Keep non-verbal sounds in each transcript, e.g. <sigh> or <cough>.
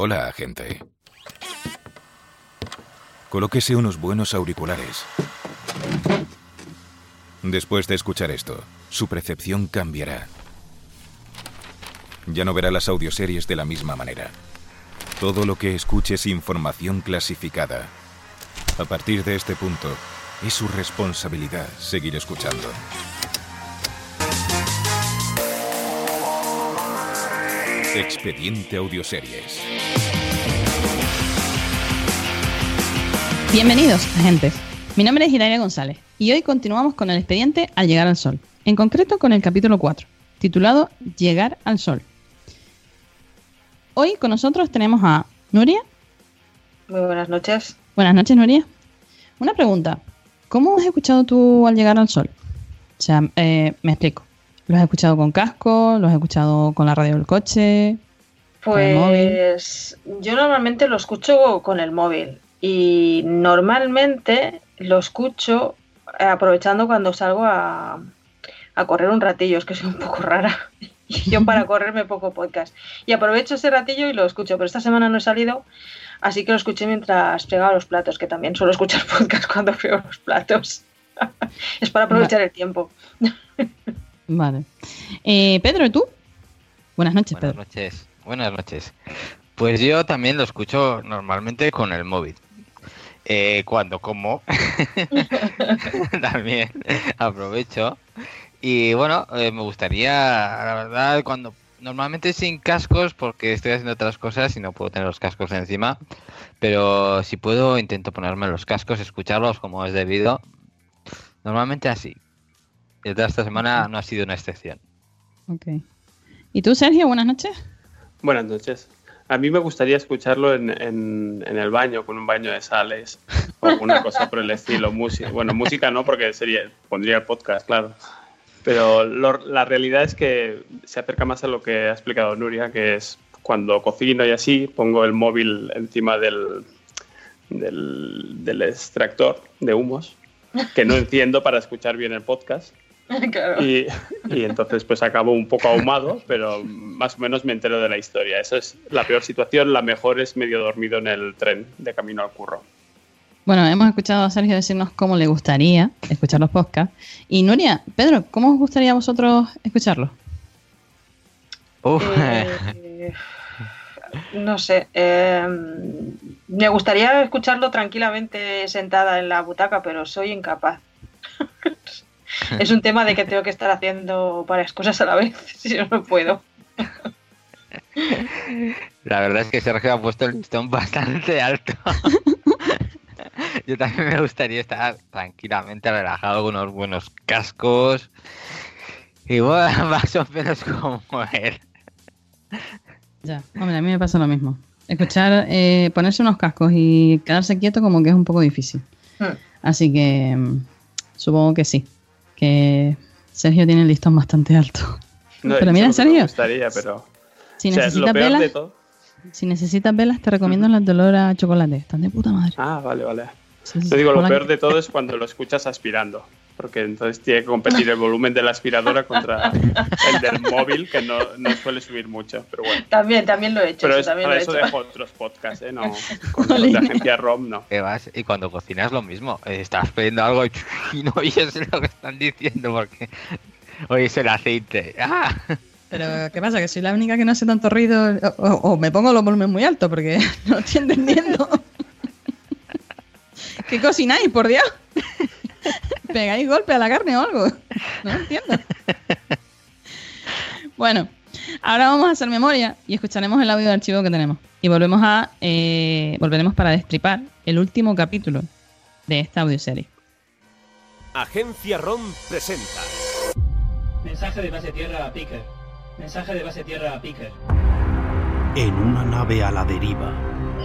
Hola, agente. Colóquese unos buenos auriculares. Después de escuchar esto, su percepción cambiará. Ya no verá las audioseries de la misma manera. Todo lo que escuche es información clasificada. A partir de este punto, es su responsabilidad seguir escuchando. Expediente Audioseries. Bienvenidos, agentes. Mi nombre es Hilaria González y hoy continuamos con el expediente Al llegar al sol, en concreto con el capítulo 4, titulado Llegar al sol. Hoy con nosotros tenemos a Nuria. Muy buenas noches. Buenas noches, Nuria. Una pregunta. ¿Cómo has escuchado tú al llegar al sol? O sea, eh, me explico. ¿Lo has escuchado con casco? ¿Lo has escuchado con la radio del coche? Pues yo normalmente lo escucho con el móvil y normalmente lo escucho aprovechando cuando salgo a, a correr un ratillo, es que soy un poco rara. <laughs> Y yo para correrme poco podcast. Y aprovecho ese ratillo y lo escucho, pero esta semana no he salido, así que lo escuché mientras fregaba los platos, que también suelo escuchar <laughs> podcast cuando frego los platos. <laughs> es para aprovechar el tiempo. Vale. Eh, Pedro, ¿y tú? Buenas noches, Buenas Pedro. noches. Buenas noches. Pues yo también lo escucho normalmente con el móvil. Eh, cuando como, <laughs> también aprovecho. Y bueno, eh, me gustaría, la verdad, cuando normalmente sin cascos, porque estoy haciendo otras cosas y no puedo tener los cascos encima. Pero si puedo, intento ponerme los cascos, escucharlos como es debido. Normalmente así. Y esta semana no ha sido una excepción. Ok. ¿Y tú, Sergio? Buenas noches. Buenas noches. A mí me gustaría escucharlo en, en- el baño, con un baño de sales o alguna cosa por el estilo. Música. Bueno, música no, porque sería pondría el podcast, claro. Pero la realidad es que se acerca más a lo que ha explicado Nuria, que es cuando cocino y así, pongo el móvil encima del, del, del extractor de humos, que no enciendo para escuchar bien el podcast. <laughs> claro. Y, y entonces pues acabo un poco ahumado, pero más o menos me entero de la historia. Eso es la peor situación, la mejor es medio dormido en el tren de camino al curro. Bueno, hemos escuchado a Sergio decirnos cómo le gustaría escuchar los podcasts. Y Nuria, Pedro, ¿cómo os gustaría a vosotros escucharlos? Uf, Eh, no sé. eh, me gustaría escucharlo tranquilamente sentada en la butaca, pero soy incapaz. <laughs> <laughs> es un tema de que tengo que estar haciendo varias cosas a la vez, <laughs> si no, no puedo. La verdad es que Sergio ha puesto el listón <laughs> bastante alto. Yo también me gustaría estar tranquilamente relajado con unos buenos cascos. Y bueno, más o menos como él. Ya, hombre, a mí me pasa lo mismo. Escuchar, eh, ponerse unos cascos y quedarse quieto como que es un poco difícil. Hmm. Así que mm, supongo que sí, que Sergio tiene el listón bastante alto. No, Pero mira, serio, me gustaría, pero... si o sea, necesitas velas, si necesitas velas, te recomiendo las de olor a chocolate. Están de puta madre. Ah, vale, vale. Sí, sí, Yo digo, lo peor de todo es cuando lo escuchas aspirando, porque entonces tiene que competir el volumen de la aspiradora contra el del <laughs> móvil, que no, no suele subir mucho, pero bueno. También, también lo he hecho. Pero eso es- también para lo he hecho. dejo otros podcasts, ¿eh? No, <laughs> con los de agencia ROM no. Que vas y cuando cocinas lo mismo. eh, Estás pidiendo algo y, <laughs> y no oyes lo que están diciendo porque oyes el aceite. ¡Ah! Pero, ¿qué pasa? Que soy la única que no hace tanto ruido. O, o- o me pongo los volúmenes muy altos porque no estoy entendiendo. ¿Qué cocináis, por Dios? <laughs> ¿Pegáis golpe a la carne o algo? No entiendo. Bueno, ahora vamos a hacer memoria y escucharemos el audio de archivo que tenemos. Y volvemos a eh, volveremos para destripar el último capítulo de esta audioserie. Agencia ROM presenta. Mensaje de base tierra a Picker. Mensaje de base tierra a Picker. En una nave a la deriva,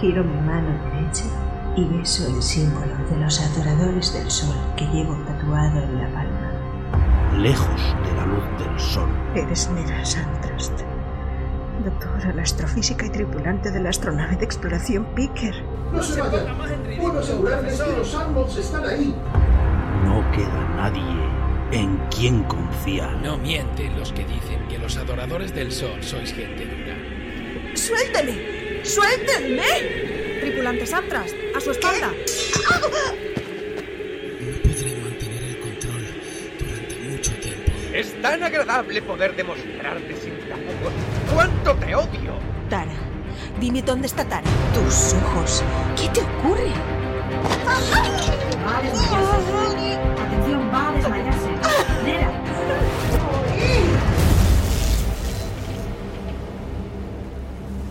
Giro mi mano derecha y beso el símbolo de los adoradores del sol que llevo tatuado en la palma. lejos de la luz del sol, Eres Mira Sandrast, doctora en astrofísica y tripulante de la astronave de exploración Picker. No se vayan. Puedo asegurarles que los Arnolds están ahí. no queda nadie en quien confiar. No mienten los que dicen que los adoradores del sol sois gente dura. ¡Suéltame! ¡Suéltenme! Tripulantes Antras, a su espalda. No podré mantener el control durante mucho tiempo. Es tan agradable poder demostrarte sin tapujos cuánto te odio. Tara, dime dónde está Tara. Tus ojos. ¿Qué te ocurre? Va a desmayarse. Atención, va a desmayarse. Nera.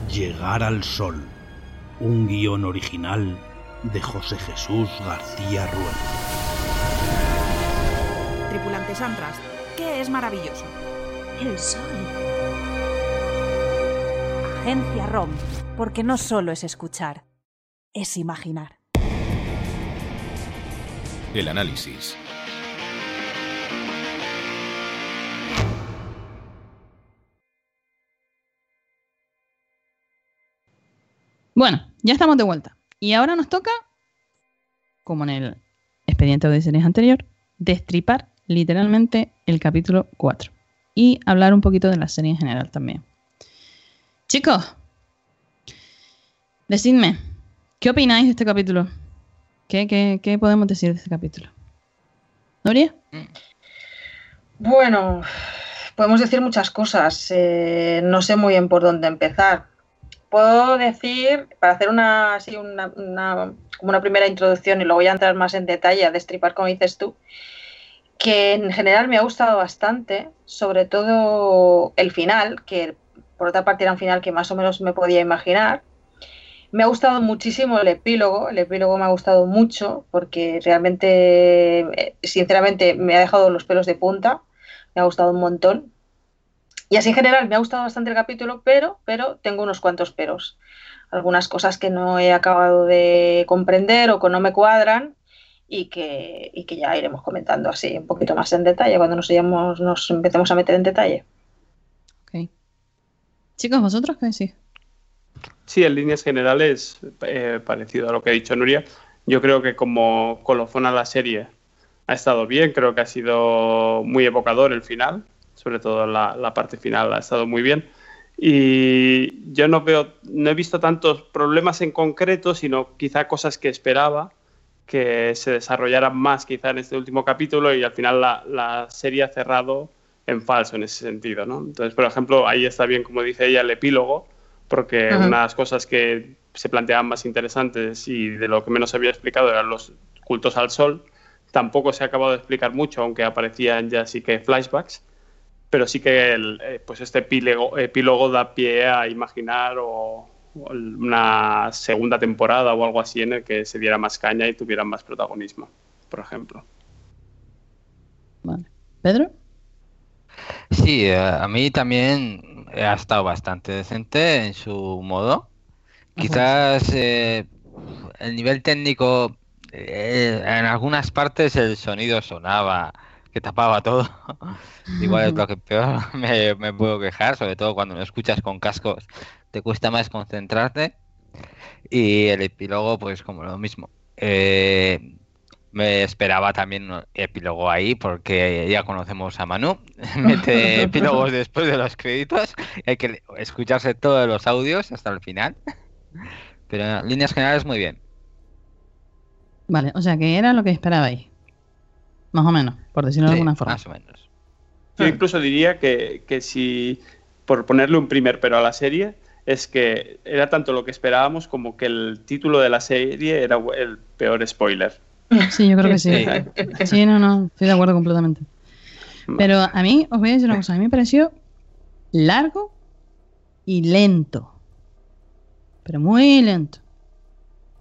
Llegar al Sol. Un guion original de José Jesús García Ruel. Tripulantes Antras, ¿qué es maravilloso? El sol. Agencia ROM, porque no solo es escuchar, es imaginar. El análisis. Bueno, ya estamos de vuelta. Y ahora nos toca, como en el expediente de series anterior, destripar literalmente el capítulo 4. Y hablar un poquito de la serie en general también. Chicos, decidme, ¿qué opináis de este capítulo? ¿Qué, qué, qué podemos decir de este capítulo? ¿Noria? Bueno, podemos decir muchas cosas. eh, no sé muy bien por dónde empezar. Puedo decir, para hacer una, así una, una- una primera introducción y luego ya entrar más en detalle a destripar, como dices tú, que en general me ha gustado bastante, sobre todo el final, que por otra parte era un final que más o menos me podía imaginar. Me ha gustado muchísimo el epílogo, el epílogo me ha gustado mucho porque realmente, eh, sinceramente, me ha dejado los pelos de punta, me ha gustado un montón. Y así en general me ha gustado bastante el capítulo, pero, pero tengo unos cuantos peros. Algunas cosas que no he acabado de comprender o que no me cuadran y que, y que ya iremos comentando así un poquito más en detalle cuando nos, hayamos- nos empecemos a meter en detalle. Chicos, ¿vosotros qué decís? Sí, en líneas generales, eh, parecido a lo que ha dicho Nuria, yo creo que como colofón a la serie ha estado bien, creo que ha sido muy evocador el final, sobre todo la, la parte final ha estado muy bien. Y yo no veo, no he visto tantos problemas en concreto, sino quizá cosas que esperaba que se desarrollaran más quizá en este último capítulo y al final la, la serie ha cerrado en falso en ese sentido, ¿no? Entonces, por ejemplo, ahí está bien, como dice ella, el epílogo, porque Ajá. una de las cosas que se planteaban más interesantes y de lo que menos había explicado eran los cultos al sol. Tampoco se ha acabado de explicar mucho, aunque aparecían ya sí que flashbacks, pero sí que el, eh, pues este epílogo, epílogo da pie a imaginar o, o una segunda temporada o algo así en el que se diera más caña y tuviera más protagonismo, por ejemplo. ¿Pedro? Sí, eh, a mí también ha estado bastante decente en su modo. Quizás eh, el nivel técnico, eh, en algunas partes el sonido sonaba, que tapaba todo. Igual es lo que peor <laughs> me, me puedo quejar, sobre todo cuando lo escuchas con cascos, te cuesta más concentrarte. Y el epílogo, pues como lo mismo. Eh, me esperaba también un epílogo ahí porque ya conocemos a Manu. <laughs> Mete <laughs> epílogos después de los créditos. Hay que escucharse todos los audios hasta el final. Pero en líneas generales muy bien. Vale, o sea que era lo que esperabais. Más o menos, por decirlo de alguna forma. Más o menos. Yo incluso diría que, que si, por ponerle un primer pero a la serie, es que era tanto lo que esperábamos como que el título de la serie era el peor spoiler. Sí, yo creo que sí. Sí, <laughs> no, no, estoy de acuerdo completamente. Pero a mí, os voy a decir una cosa, a mí me pareció largo y lento. Pero muy lento.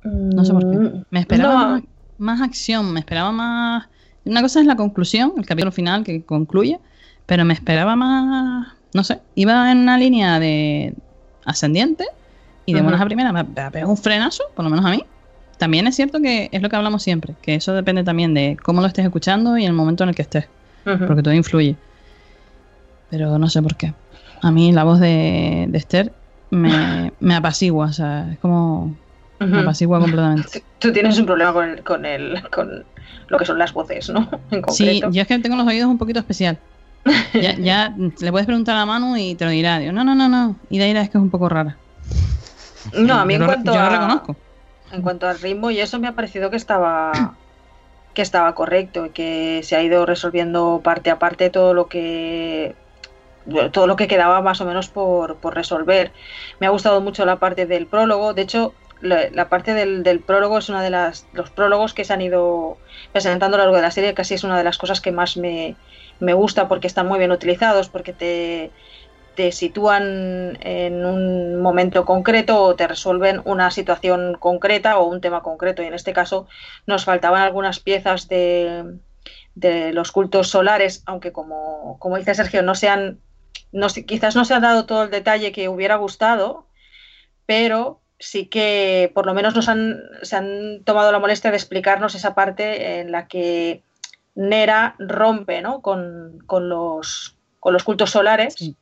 No sé por qué. Me esperaba No. más, más acción, me esperaba más... Una cosa es la conclusión, el capítulo final que concluye, pero me esperaba más... No sé, iba en una línea de ascendiente y de Ujú. buenas a primeras me pegó un frenazo, por lo menos a mí. También es cierto que es lo que hablamos siempre, que eso depende también de cómo lo estés escuchando y el momento en el que estés, porque todo influye. Pero no sé por qué. A mí la voz de, de Esther me, me apacigua, o sea, es como... Me apacigua completamente. <laughs> Tú tienes un problema con, el, con, el, con lo que son las voces, ¿no? <laughs> En Sí, concreto. yo es que tengo los oídos un poquito especial. Ya, <laughs> ya le puedes preguntar a Manu y te lo dirá. Digo, no, no, no, no. Y Daira es que es un poco rara. No, a mí Yo en lo- cuanto lo a- reconozco. En cuanto al ritmo y eso me ha parecido que estaba que estaba correcto y que se ha ido resolviendo parte a parte todo lo que todo lo que quedaba más o menos por, por resolver. Me ha gustado mucho la parte del prólogo. De hecho, la, parte del, del prólogo es una de las los prólogos que se han ido presentando a lo largo de la serie. Casi es una de las cosas que más me, me gusta porque están muy bien utilizados, porque te, te sitúan en un momento concreto o te resuelven una situación concreta o un tema concreto. Y en este caso nos faltaban algunas piezas de, de los cultos solares, aunque como, como dice Sergio, no sean, no, quizás no se ha dado todo el detalle que hubiera gustado, pero sí que por lo menos nos han, se han tomado la molestia de explicarnos esa parte en la que Nera rompe ¿no? con, con los, con los cultos solares. Y,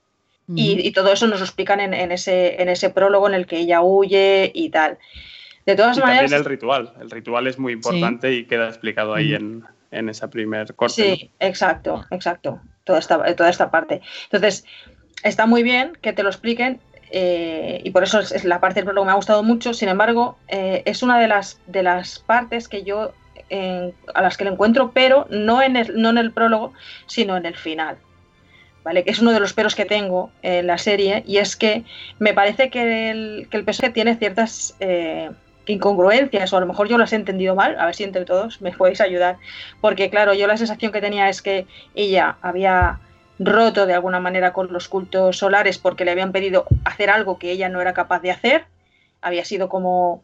y todo eso nos lo explican en, en ese, en ese prólogo en el que ella huye y tal. De todas Y maneras, también el ritual. El ritual es muy importante y queda explicado ahí en, en esa primer corte. Sí, exacto, exacto. Toda esta, toda esta parte. Entonces, está muy bien que te lo expliquen eh, y por eso es, la parte del prólogo me ha gustado mucho. Sin embargo, eh, es una de las, de las partes que yo a las que le encuentro, pero no en, el, no en el prólogo, sino en el final. ¿Vale? Que es uno de los peros que tengo en la serie y es que me parece que el, que el personaje tiene ciertas eh, incongruencias o a lo mejor yo las he entendido mal, a ver si entre todos me podéis ayudar, porque claro, yo la sensación que tenía es que ella había roto de alguna manera con los cultos solares porque le habían pedido hacer algo que ella no era capaz de hacer, había sido como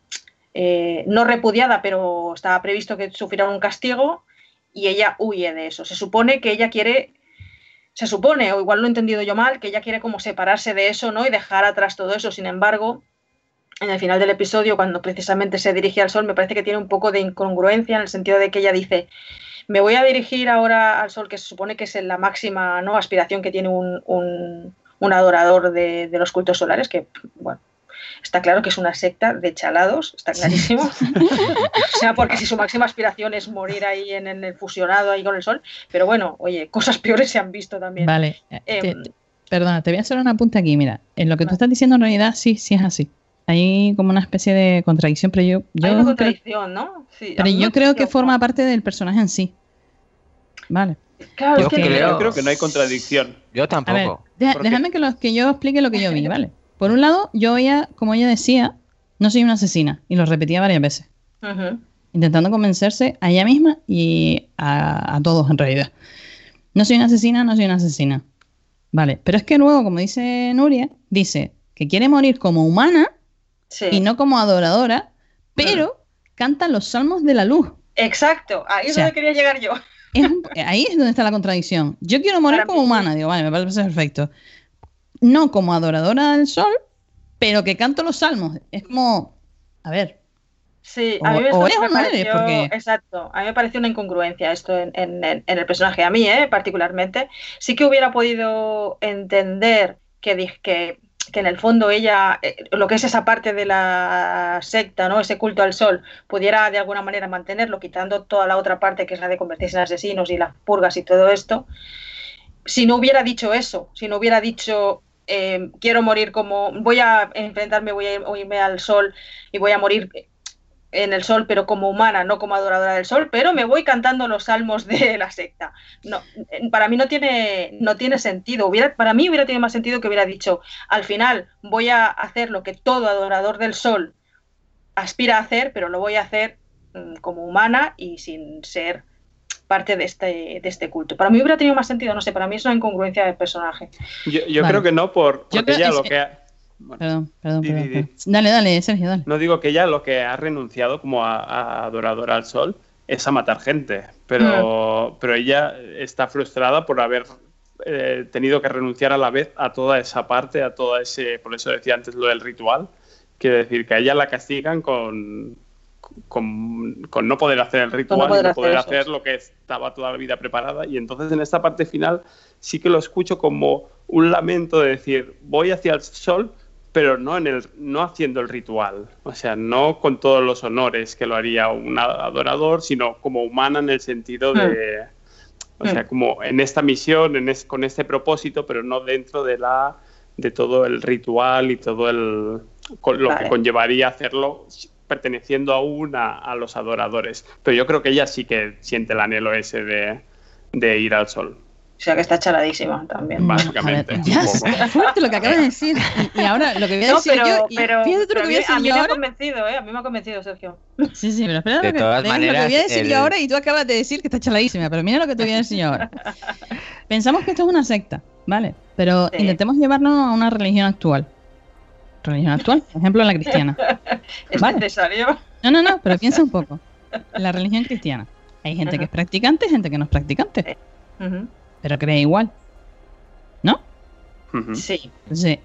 eh, no repudiada, pero estaba previsto que sufriera un castigo y ella huye de eso. Se supone que ella quiere, se supone, o igual lo he entendido yo mal, que ella quiere como separarse de eso, ¿no? Y dejar atrás todo eso. Sin embargo, en el final del episodio, cuando precisamente se dirige al sol, me parece que tiene un poco de incongruencia en el sentido de que ella dice, me voy a dirigir ahora al sol, que se supone que es la máxima ¿no? aspiración que tiene un, un, un adorador de, de, los cultos solares, que, bueno, está claro que es una secta de chalados, está clarísimo. <laughs> o sea, porque si su máxima aspiración es morir ahí en, en, el fusionado ahí con el sol, pero bueno, oye, cosas peores se han visto también. Vale. Eh, te, te, perdona, te voy a hacer un apunte aquí, mira, en lo que tú estás diciendo en realidad sí, sí es así hay como una especie de contradicción, pero yo, yo hay una contradicción, creo, ¿no? Sí, pero yo creo que forma parte del personaje en sí. Vale. Claro, yo, es que creo, yo creo que no hay contradicción. Yo tampoco. A ver, deja, déjame que, lo, que yo explique lo que yo vi, ¿vale? Por un lado, yo veía, como ella decía, no soy una asesina, y lo repetía varias veces. Uh -huh. Intentando convencerse a ella misma y a, a todos en realidad. No soy una asesina, no soy una asesina. Vale, pero es que luego, como dice Nuria, dice que quiere morir como humana sí. y no como adoradora, pero mm. canta los salmos de la luz. Exacto, ahí es o sea, donde quería llegar yo. Es un, ahí es donde está la contradicción. Yo quiero morir Para como mí. humana, digo, vale, me parece perfecto. No como adoradora del sol, pero que canto los salmos. Es como, a ver. Sí, a mí me, o, me pareció, porque... exacto, a mí me pareció una incongruencia esto en, en, en, el personaje, a mí, ¿eh? particularmente. Sí que hubiera podido entender que, que que en el fondo ella, eh, lo que es esa parte de la secta, ¿no? ese culto al sol, pudiera de alguna manera mantenerlo, quitando toda la otra parte que es la de convertirse en asesinos y las purgas y todo esto, si no hubiera dicho eso, si no hubiera dicho eh, quiero morir como, voy a enfrentarme, voy a irme al sol y voy a morir en el sol, pero como humana, no como adoradora del sol, pero me voy cantando los salmos de <laughs> la secta. No, para mí no tiene, no tiene sentido. Hubiera, para mí hubiera tenido más sentido que hubiera dicho, al final voy a hacer lo que todo adorador del sol aspira a hacer, pero lo voy a hacer mm, como humana y sin ser parte de este, de este culto. Para mí hubiera tenido más sentido, no sé, para mí es una incongruencia del personaje. Yo, yo vale. creo que no, por, porque ya lo que... Ha... Bueno, perdón, perdón, di, perdón, di, di. Dale, dale, Sergio, dale. No digo que ella lo que ha renunciado como a, a adoradora al sol es a matar gente, pero, mm. pero ella está frustrada por haber eh, tenido que renunciar a la vez a toda esa parte, a todo ese, por eso decía antes lo del ritual, quiere decir que a ella la castigan con, con, con no poder hacer el ritual no poder y no poder hacer, hacer lo que estaba toda la vida preparada y entonces en esta parte final sí que lo escucho como un lamento de decir voy hacia el sol pero no, en el, no haciendo el ritual, o sea, no con todos los honores que lo haría un adorador, sino como humana en el sentido de, mm. o sea, como en esta misión, en es, con este propósito, pero no dentro de la de todo el ritual y todo el, con lo que conllevaría hacerlo perteneciendo aún a, a los adoradores. Pero yo creo que ella sí que siente el anhelo ese de, de ir al sol, O sea que está chaladísima también. básicamente. Ya, un poco. es fuerte lo que acabas de decir. Y, y ahora lo que voy a No, decir pero, yo. y pero, fíjate lo a que voy mí, a decir a mí yo me ha convencido, ¿eh? A mí me ha convencido, Sergio. Sí, sí, pero espera De lo que, todas ven lo que maneras, voy a decir el- yo ahora y tú acabas de decir que está chaladísima. Pero mira lo que te voy a decir yo ahora. <laughs> Pensamos que esto es una secta, ¿vale? Pero Sí. intentemos llevarlo a una religión actual. Religión actual, por ejemplo, la cristiana. <laughs> ¿Es Vale. necesario? No, no, no, pero piensa un poco. La religión cristiana. Hay gente que es practicante y gente que no es practicante, Ujú. Pero cree igual. ¿No? Sí. Sí.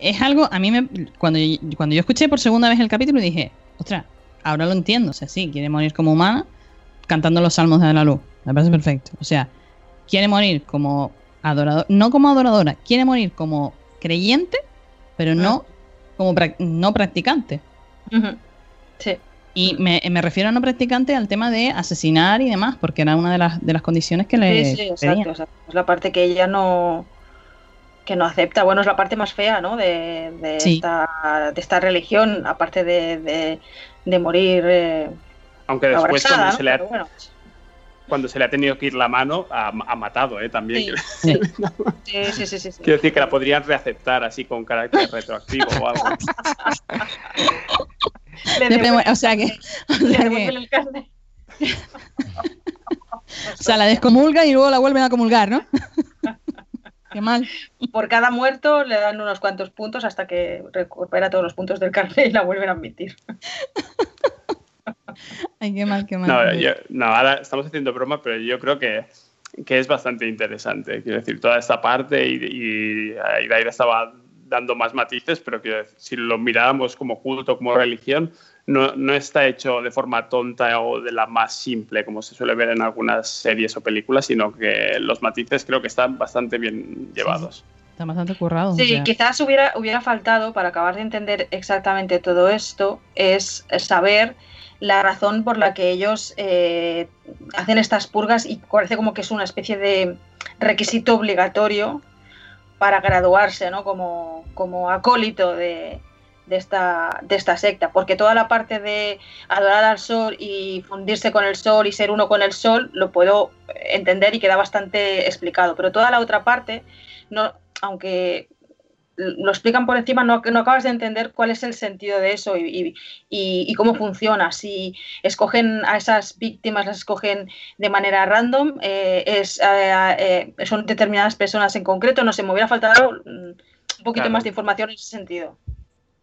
es algo, a mí me, cuando, yo- cuando yo escuché por segunda vez el capítulo dije, ostras, ahora lo entiendo, o sea, sí, quiere morir como humana cantando los salmos de la luz, me parece perfecto, o sea, quiere morir como adorador, no como adoradora, quiere morir como creyente, pero no como prac- no practicante. Sí. Y me, me refiero a no practicante al tema de asesinar y demás, porque era una de las, de las condiciones que le Sí, sí, exacto, pedían. exacto. Es la parte que ella no que no acepta. Bueno, es la parte más fea, ¿no? De, de, Sí. esta, de esta religión, aparte de, de, de morir eh, Aunque después cuando ¿no? se, le ha, bueno, cuando se le ha tenido que ir la mano, ha, ha matado ¿eh? también. Sí. sí, sí, sí, sí, sí. Quiero decir que la podrían reaceptar así con carácter retroactivo o algo. <laughs> Le devuelven- o sea que, <laughs> o le sea que- el carne. <laughs> o sea, la descomulga y luego la vuelven a comulgar, ¿no? <laughs> Qué mal. Por cada muerto le dan unos cuantos puntos hasta que recupera todos los puntos del carne y la vuelven a admitir. Ay, qué mal, qué mal. No, yo- no, ahora estamos haciendo broma, pero yo creo que, que es bastante interesante. Quiero decir, toda esta parte y, y Iraida estaba dando más matices, pero decir, si lo miráramos como culto, como religión, no, no está hecho de forma tonta o de la más simple, como se suele ver en algunas series o películas, sino que los matices creo que están bastante bien llevados. Está bastante currado. o Sí, sea. quizás hubiera, hubiera faltado para acabar de entender exactamente todo esto, es saber la razón por la que ellos eh, hacen estas purgas y parece como que es una especie de requisito obligatorio para graduarse, ¿no? Como, como acólito de, de esta, de esta secta, porque toda la parte de adorar al sol y fundirse con el sol y ser uno con el sol lo puedo entender y queda bastante explicado, pero toda la otra parte, no, aunque lo explican por encima, no, no acabas de entender cuál es el sentido de eso y, y- cómo funciona. Si escogen a esas víctimas, las escogen de manera random, eh, es, eh, eh, son determinadas personas en concreto, no sé, me hubiera faltado mm, un poquito Claro. más de información en ese sentido.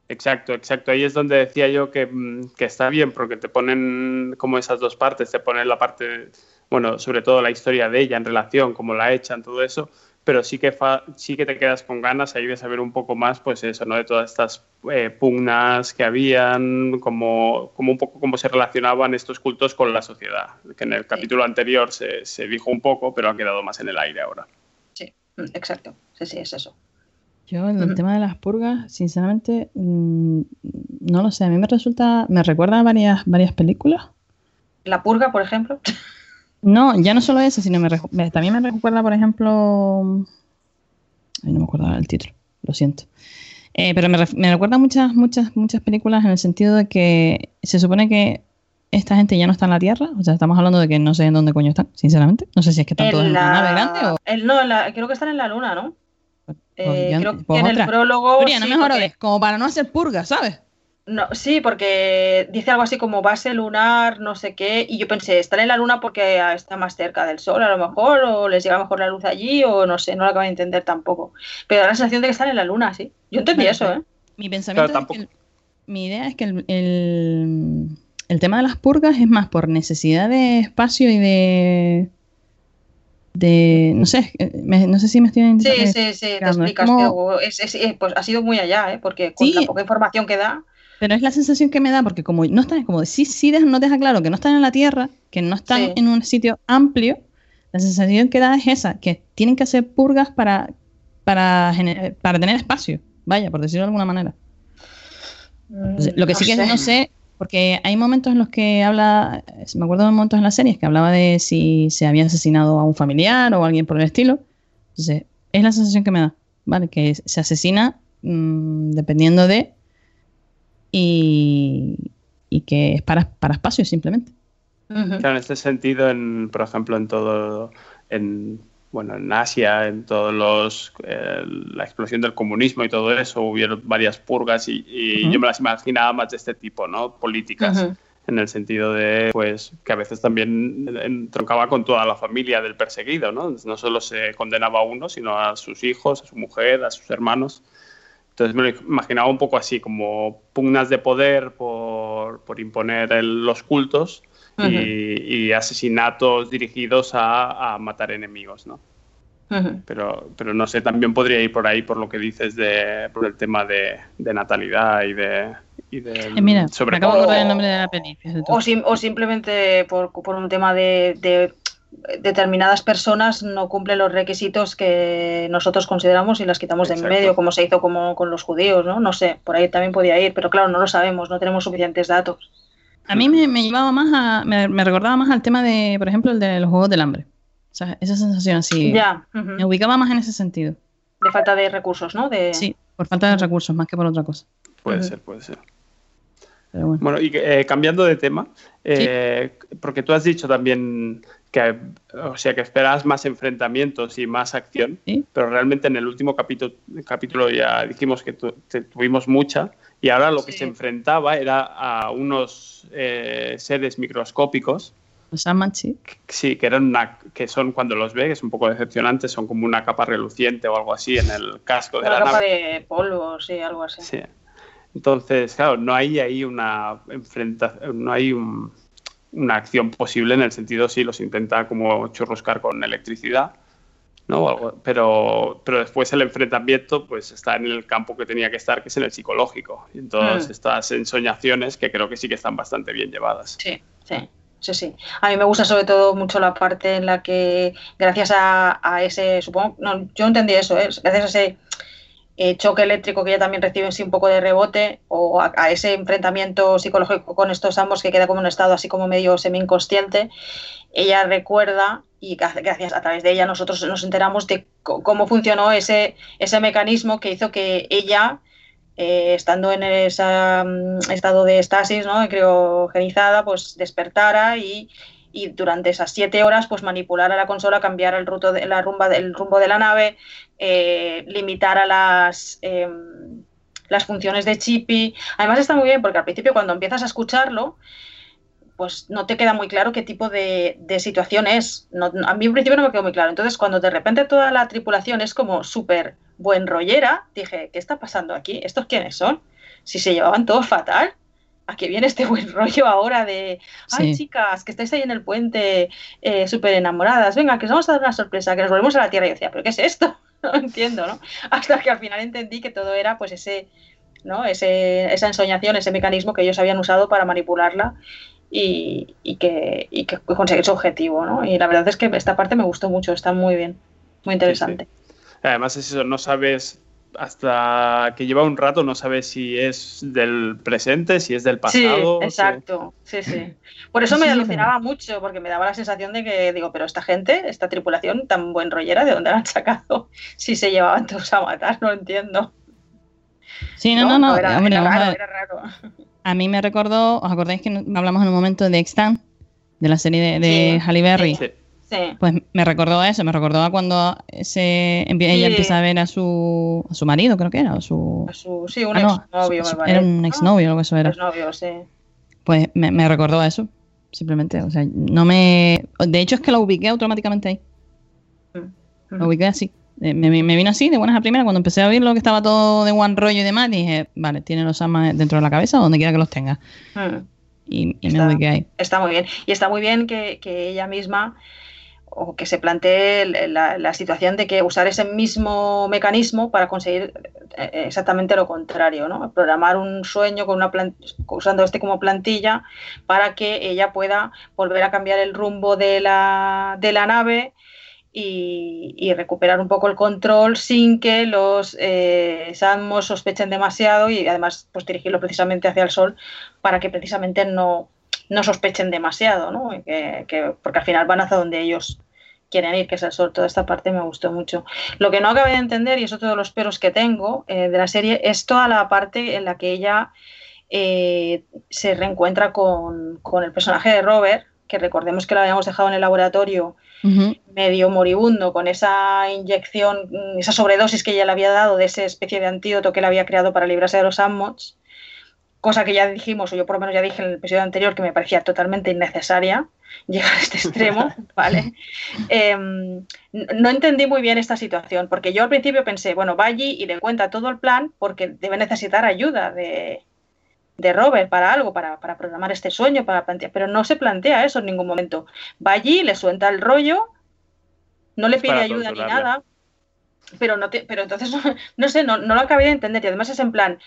Exacto, exacto. Ahí es donde decía yo que, mm, que está bien, porque te ponen como esas dos partes, te ponen la parte, bueno, sobre todo la historia de ella en relación, cómo la echan, todo eso, pero sí que, fa- sí que te quedas con ganas ahí de saber un poco más, pues eso, ¿no? De todas estas eh, pugnas que habían, como, como un poco cómo se relacionaban estos cultos con la sociedad, que en el capítulo anterior se, se dijo un poco, pero ha quedado más en el aire ahora. Sí, mm, exacto. Sí, sí, es eso. Yo, el Ujú. tema de las purgas, sinceramente, mm, no lo sé. A mí me resulta. Me recuerda a varias, varias películas. La purga, por ejemplo. <laughs> No, ya no solo eso, sino me también me recuerda, por ejemplo. Ay, no me acuerdo el título, lo siento. Eh, pero me, me recuerda muchas, muchas, muchas películas en el sentido de que se supone que esta gente ya no está en la Tierra. O sea, estamos hablando de que no sé en dónde coño están, sinceramente. No sé si es que están todos en una nave grande o. el- no, en la- creo que están en la luna, ¿no? Eh, ya- creo que pues en otra. el prólogo. No sí, me porque- jorogues, como para no hacer purgas, ¿sabes? No, sí, porque dice algo así como base lunar, no sé qué, y yo pensé, ¿están en la luna porque ah, está más cerca del sol a lo mejor, o les llega mejor la luz allí, o no sé, no lo acabo de entender tampoco. Pero da la sensación de que están en la luna, sí. Yo entendí eso, ¿eh? Mi pensamiento Claro, es que mi idea es que el, el- el tema de las purgas es más por necesidad de espacio y de de no sé eh, me- no sé si me estoy Sí, eh, sí, sí, te explicas, como- pero es- es- pues ha sido muy allá, ¿eh? Porque con Sí. la poca información que da, pero es la sensación que me da porque como no están como sí sí no deja claro que no están en la tierra que no están Sí. en un sitio amplio la sensación que da es esa que tienen que hacer purgas para para para tener espacio vaya por decirlo de alguna manera mm, Lo que no sí que sé. no sé, porque hay momentos en los que habla, me acuerdo de momentos en las series que hablaba de si se había asesinado a un familiar o a alguien por el estilo. Entonces, es la sensación que me da. ¿vale? Que se asesina mm, dependiendo de y, y que es para, para espacio simplemente. Claro, en este sentido, en, por ejemplo, en todo, en, bueno, en Asia, en todos los, eh, la explosión del comunismo y todo eso, hubieron varias purgas y, y Ujú. yo me las imaginaba más de este tipo, ¿no? Políticas. Ujú. En el sentido de, pues, que a veces también entroncaba con toda la familia del perseguido, ¿no? No solo se condenaba a uno, sino a sus hijos, a su mujer, a sus hermanos. Entonces me lo imaginaba un poco así, como pugnas de poder por, por imponer el- los cultos y, y asesinatos dirigidos a, a matar enemigos, ¿no? Pero, pero no sé, también podría ir por ahí por lo que dices de, por el tema de, de natalidad y de... Y de Eh, mira, sobre me acabo de todo- acordar el nombre de la. O, sim- o simplemente por, por un tema de, de determinadas personas no cumplen los requisitos que nosotros consideramos y las quitamos de en medio, como se hizo como con los judíos, ¿no? No sé, por ahí también podía ir, pero claro, no lo sabemos, no tenemos suficientes datos. A mí me, me llevaba más a. Me, me recordaba más al tema de, por ejemplo, el de los juegos del hambre. O sea, esa sensación así. Ya. Me ubicaba más en ese sentido. de falta de recursos, ¿no? De... Sí, por falta de recursos, más que por otra cosa. Puede ser, puede ser. Pero bueno. Bueno, y eh, cambiando de tema, eh, porque tú has dicho también que, o sea, que esperas más enfrentamientos y más acción, pero realmente en el último capítulo, capítulo ya dijimos que tu- te- tuvimos mucha y ahora lo que se enfrentaba era a unos eh, seres microscópicos, Los sí. sí, que eran una, que son cuando los ves, es un poco decepcionante, son como una capa reluciente o algo así en el casco de Una la capa nave. de polvo, sí, algo así. Sí. Entonces, claro, no hay ahí una enfrentación, no hay un- una acción posible en el sentido si los intenta como churruscar con electricidad, ¿no? Pero, pero después el enfrentamiento pues está en el campo que tenía que estar, que es en el psicológico. Y en todas Mm. estas ensoñaciones que creo que sí que están bastante bien llevadas. Sí, sí. Sí, sí. A mí me gusta sobre todo mucho la parte en la que, gracias a, a ese, supongo, no, yo entendí eso, ¿eh? gracias a ese eh, choque eléctrico que ella también recibe sí, un poco de rebote, o a, ese enfrentamiento psicológico con estos ambos que queda como un estado así como medio semi-inconsciente, ella recuerda y gra- gracias a través de ella nosotros nos enteramos de cómo funcionó ese, ese mecanismo que hizo que ella eh, estando en ese mm, estado de estasis, ¿no? criogenizada, pues despertara y, y durante esas siete horas pues manipulara la consola, cambiara el, ruto de, la rumba, el rumbo de la nave, eh, limitara las, eh, las funciones de Chippy. Además está muy bien porque al principio cuando empiezas a escucharlo, pues no te queda muy claro qué tipo de, de situación es. No- a mí al principio no me quedó muy claro. Entonces, cuando de repente toda la tripulación es como súper buen rollera, dije, ¿qué está pasando aquí? ¿Estos quiénes son? Si se llevaban todo fatal. ¿A qué viene este <laughs> buen rollo ahora de, ay Sí. chicas, que estáis ahí en el puente eh, súper enamoradas, venga, que os vamos a dar una sorpresa, que nos volvemos a la Tierra? Y yo decía, ¿pero qué es esto? <laughs> No entiendo, ¿no? Hasta que al final entendí que todo era pues ese, ¿no? ese, esa ensoñación, ese mecanismo que ellos habían usado para manipularla y, y que, y que conseguir su objetivo, ¿no? Y la verdad es que esta parte me gustó mucho, está muy bien, muy interesante. Además es eso, no sabes hasta que lleva un rato, no sabes si es del presente, si es del pasado. sí, exacto, sí, sí. Por eso me sí, alucinaba mucho, porque me daba la sensación de que, digo, pero esta gente, esta tripulación tan buen rollera, ¿de dónde la han sacado? <laughs> Si se llevaban todos a matar, no entiendo. Sí, no, no, no. era, hombre, raro, era raro. A mí me recordó, ¿os acordáis que hablamos en un momento de Extant, de la serie de, de Sí, Halle Berry? Sí. Pues me recordó a eso, me recordó a cuando se, ella Sí. empieza a ver a su, a su marido, creo que era, o su... A su- sí, un Ah, no, exnovio, me parece. Era un exnovio, lo que eso era. Exnovio, sí. Pues me, me recordó a eso, simplemente. O sea, no me. De hecho, es que lo ubiqué automáticamente ahí. Lo ubiqué así. Eh, Me, me- vino así, de buenas a primeras. Cuando empecé a oírlo, que estaba todo de buen rollo y demás, dije, vale, tiene los amas dentro de la cabeza o donde quiera que los tenga. Mm. Y, y me ubiqué ahí. Está muy bien. Y está muy bien que, que ella misma o que se plantee la, situación de que usar ese mismo mecanismo para conseguir eh, exactamente lo contrario, ¿no? Programar un sueño con una usando este como plantilla para que ella pueda volver a cambiar el rumbo de la, de la nave y, recuperar un poco el control sin que los eh, Sandmos sospechen demasiado y además pues dirigirlo precisamente hacia el sol para que precisamente no, no sospechen demasiado, ¿no? Que, que- porque al final van hacia donde ellos quieren ir, que es el sol. Toda esta parte me gustó mucho. Lo que no acabé de entender, y es otro de los peros que tengo eh, de la serie, es toda la parte en la que ella eh, se reencuentra con, con el personaje de Robert, que recordemos que lo habíamos dejado en el laboratorio medio moribundo con esa inyección, esa sobredosis que ella le había dado de esa especie de antídoto que él había creado para librarse de los Ammots, cosa que ya dijimos, o yo por lo menos ya dije en el episodio anterior, que me parecía totalmente innecesaria <laughs> llegar a este extremo, <laughs> ¿vale? Em, no entendí muy bien esta situación, porque yo al principio pensé, bueno, va allí y le cuenta todo el plan porque debe necesitar ayuda de, de Robert para algo, para, para programar este sueño, para plantear, pero no se plantea eso en ningún momento. Va allí, le suelta el rollo, no le pide ayuda ni nada, pero no te- pero entonces no, <laughs> no sé, no, no lo acabé de entender. Y además es en plan,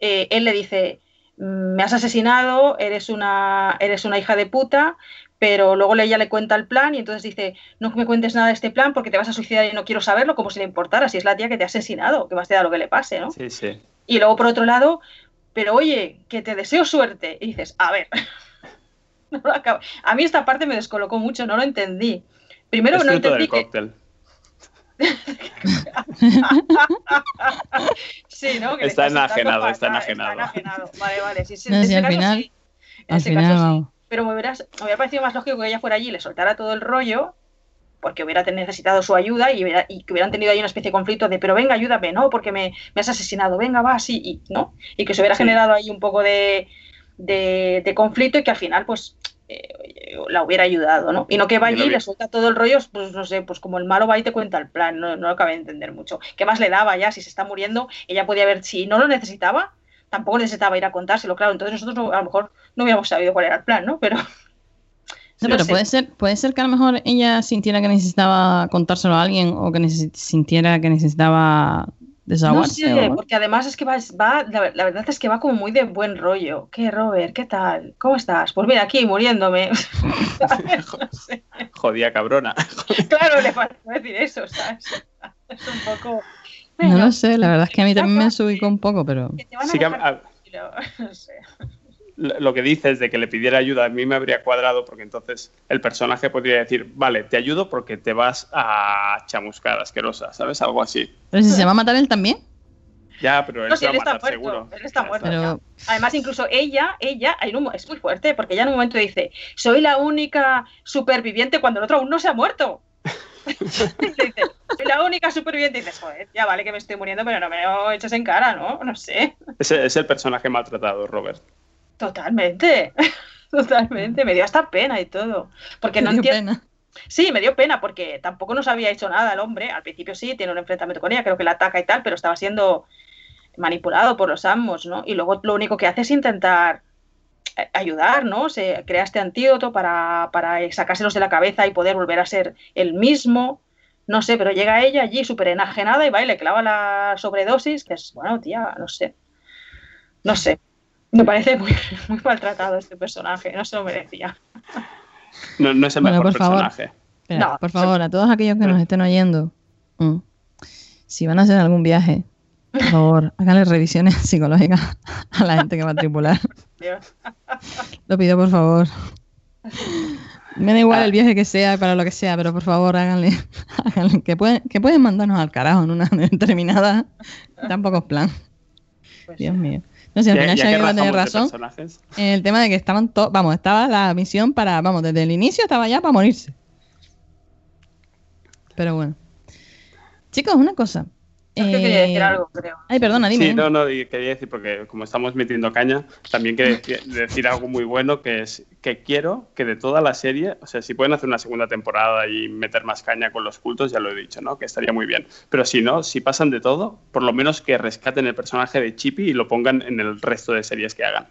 eh, él le dice, "Mm, me has asesinado, eres una, eres una hija de puta, pero luego ella le cuenta el plan y entonces dice, no me cuentes nada de este plan porque te vas a suicidar y no quiero saberlo, como si le importara, si es la tía que te ha asesinado, que más te da lo que le pase, ¿no? Sí, sí. Y luego, por otro lado, pero oye, que te deseo suerte. Y dices, a ver. <laughs> No lo acabo- A mí esta parte me descolocó mucho, no lo entendí. Primero es no entendí del que... cóctel. Sí, ¿no? Que le Está enajenado, está enajenado. Vale, vale. Sí, sí, No, en sí, ese al caso final- sí. En Al ese final, caso sí. Pero me, hubieras- me hubiera parecido más lógico que ella fuera allí y le soltara todo el rollo, porque hubiera necesitado su ayuda y, hubiera- y que hubieran tenido ahí una especie de conflicto de, pero venga, ayúdame, no, porque me, me has asesinado, venga, va, sí, y, ¿no? Y que se hubiera Sí. generado ahí un poco de, de, de conflicto y que al final, pues, eh, la hubiera ayudado, ¿no? Y no que va allí y le suelta todo el rollo, pues no sé, pues como el malo va y te cuenta el plan, no, no lo acabé de entender mucho. ¿Qué más le daba ya? Si se está muriendo, ella podía ver, si no lo necesitaba, tampoco necesitaba ir a contárselo, claro, entonces nosotros no- a lo mejor no hubiéramos sabido cuál era el plan, ¿no? Pero <laughs> No, pero puede ser, puede ser que a lo mejor ella sintiera que necesitaba contárselo a alguien o que sintiera que necesitaba no sé, o- porque además es que va, va- la, la verdad es que va como muy de buen rollo. ¿Qué, Robert? ¿Qué tal? ¿Cómo estás? Pues mira, aquí muriéndome. No <laughs> sé. <laughs> Jodía cabrona. <laughs> Claro, le faltó decir eso, ¿sabes? Es un poco... No lo sé, la verdad es que a mí también me subicó un poco, pero que te van a Sí que a- No sé. Lo que dices de que le pidiera ayuda a mí me habría cuadrado porque entonces el personaje podría decir, vale, te ayudo porque te vas a chamuscar asquerosa, ¿sabes? Algo así. pero si se va a matar él también. Ya, pero él No, se si va él a está matar muerto, seguro. él está muerto. Pero Además, incluso ella, ella, hay un mo- es muy fuerte, porque ella en un momento dice, soy la única superviviente cuando el otro aún no se ha muerto. <laughs> Dice, soy la única superviviente. Y dices, joder, ya vale que me estoy muriendo, pero no me lo eches en cara, ¿no? No sé. Ese es el personaje maltratado, Robert. Totalmente. <laughs> Totalmente. Me dio hasta pena y todo. Porque <laughs> no me entiendo. Sí, me dio pena porque tampoco nos había hecho nada el hombre. Al principio sí, tiene un enfrentamiento con ella, creo que la ataca y tal, pero estaba siendo manipulado por los amos, ¿no? Y luego lo único que hace es intentar eh, ayudar, ¿no? Se crea este antídoto para, para sacárselos de la cabeza y poder volver a ser el mismo. No sé, pero llega ella allí súper enajenada y va y le clava la sobredosis, que es, bueno, tía, no sé. No sé. Me parece muy, <laughs> muy maltratado este personaje, no se lo merecía. No, no es el Bueno, mejor por favor. personaje. Espera, No, por favor, a todos aquellos que nos estén oyendo, mm, si van a hacer algún viaje, por favor, <laughs> háganle revisiones <laughs> psicológicas a la gente que va a tripular. Dios. Lo pido, por favor. Me da igual Ah. el viaje que sea, para lo que sea, pero por favor, háganle, háganle que, pueden, que pueden mandarnos al carajo en una determinada. Tampoco es plan. Pues Dios mío. No sé, al final ya va a tener razón en el tema de que estaban todos. Vamos, estaba la misión para. Vamos, desde el inicio estaba ya para morirse. Pero bueno. Chicos, una cosa. Sergio quería decir Eh, algo, creo. Ay, perdona, dime. Sí, no, no, quería decir, porque como estamos metiendo caña, también quería decir, algo muy bueno, que es que quiero que de toda la serie, o sea, si pueden hacer una segunda temporada y meter más caña con los cultos, ya lo he dicho, ¿no? Que estaría muy bien. Pero si no, si pasan de todo, por lo menos que rescaten el personaje de Chippy y lo pongan en el resto de series que hagan.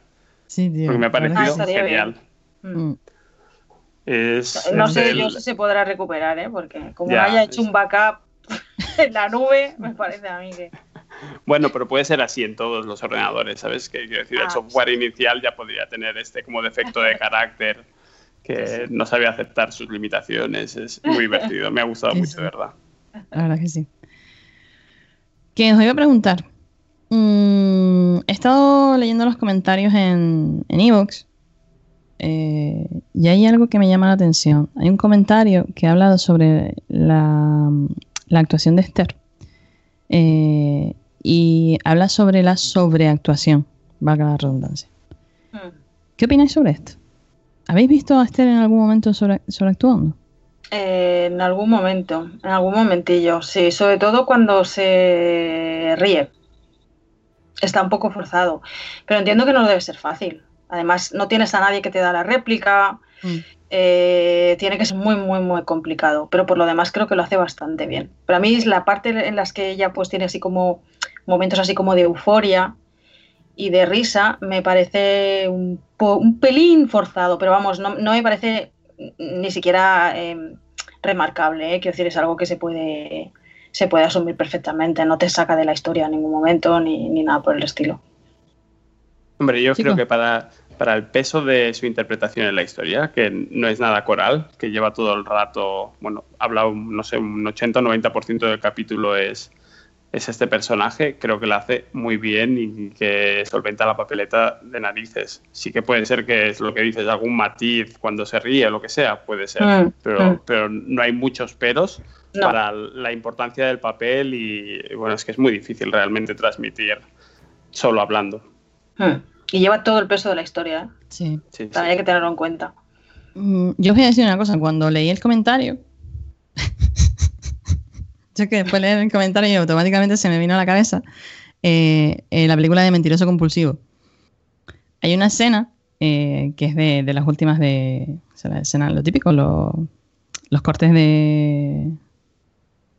Sí, tío. Porque me ha Ah, parecido genial. bien. Mm. Es, No es sé el- yo si se podrá recuperar, ¿eh? Porque como Ya, haya hecho es- un backup <laughs> la nube, me parece a mí que... Bueno, pero puede ser así en todos los ordenadores, ¿sabes? Que quiero decir, el Ah, software inicial ya podría tener este como defecto de carácter que no sabe aceptar sus limitaciones. Es muy divertido, me ha gustado Sí, mucho, sí. de verdad. La verdad que sí. Que os iba a preguntar. Mm, he estado leyendo los comentarios en en Evox. eh, y hay algo que me llama la atención. Hay un comentario que ha hablado sobre la, la actuación de Esther eh, y habla sobre la sobreactuación, valga la redundancia. Hmm. ¿Qué opináis sobre esto? ¿Habéis visto a Esther en algún momento sobre, sobreactuando? Eh, en algún momento, en algún momentillo, sí, sobre todo cuando se ríe. Está un poco forzado, pero entiendo que no debe ser fácil. Además, no tienes a nadie que te da la réplica. Mm. Eh, tiene que ser muy, muy, muy complicado. Pero por lo demás creo que lo hace bastante bien. Pero a mí es la parte en las que ella pues tiene así como momentos así como de euforia y de risa, me parece un, po- un pelín forzado, pero vamos, no, no me parece ni siquiera eh, remarcable. ¿eh? Quiero decir, es algo que se puede, se puede asumir perfectamente. No te saca de la historia en ningún momento ni, ni nada por el estilo. Hombre, yo Chico. creo que para, para el peso de su interpretación en la historia, que no es nada coral, que lleva todo el rato, bueno, habla, un, no sé, un 80 o 90% del capítulo es, es este personaje, creo que lo hace muy bien y que solventa la papeleta de narices. Sí que puede ser que es lo que dices, algún matiz cuando se ríe o lo que sea, puede ser, Mm, pero, mm. pero no hay muchos peros No. para la importancia del papel y bueno, es que es muy difícil realmente transmitir solo hablando. Hmm. Y lleva todo el peso de la historia. ¿eh? Sí. Sí, sí. También hay que tenerlo en cuenta. Mm, Yo os voy a decir una cosa, cuando leí el comentario, <laughs> yo que después de leer el comentario y automáticamente se me vino a la cabeza eh, eh, la película de Mentiroso Compulsivo. Hay una escena eh, que es de, de las últimas de, o sea, la escena, lo típico, lo- los cortes de,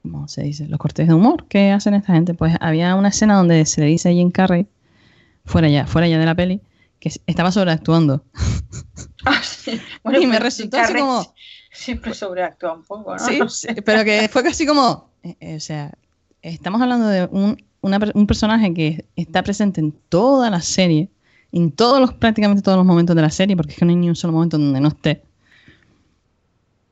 ¿cómo se dice? Los cortes de humor que hacen esta gente. Pues había una escena donde se le dice a Jim Carrey, fuera ya, fuera ya de la peli, que estaba sobreactuando. <laughs> Ah, sí. Bueno, Y me pues, resultó así como- Siempre sobreactúa un poco, ¿no? Sí, <laughs> sí, pero que fue casi como, eh, eh, o sea, estamos hablando de un, una un personaje que está presente en toda la serie, en todos los, prácticamente todos los momentos de la serie, porque es que no hay ni un solo momento donde no esté.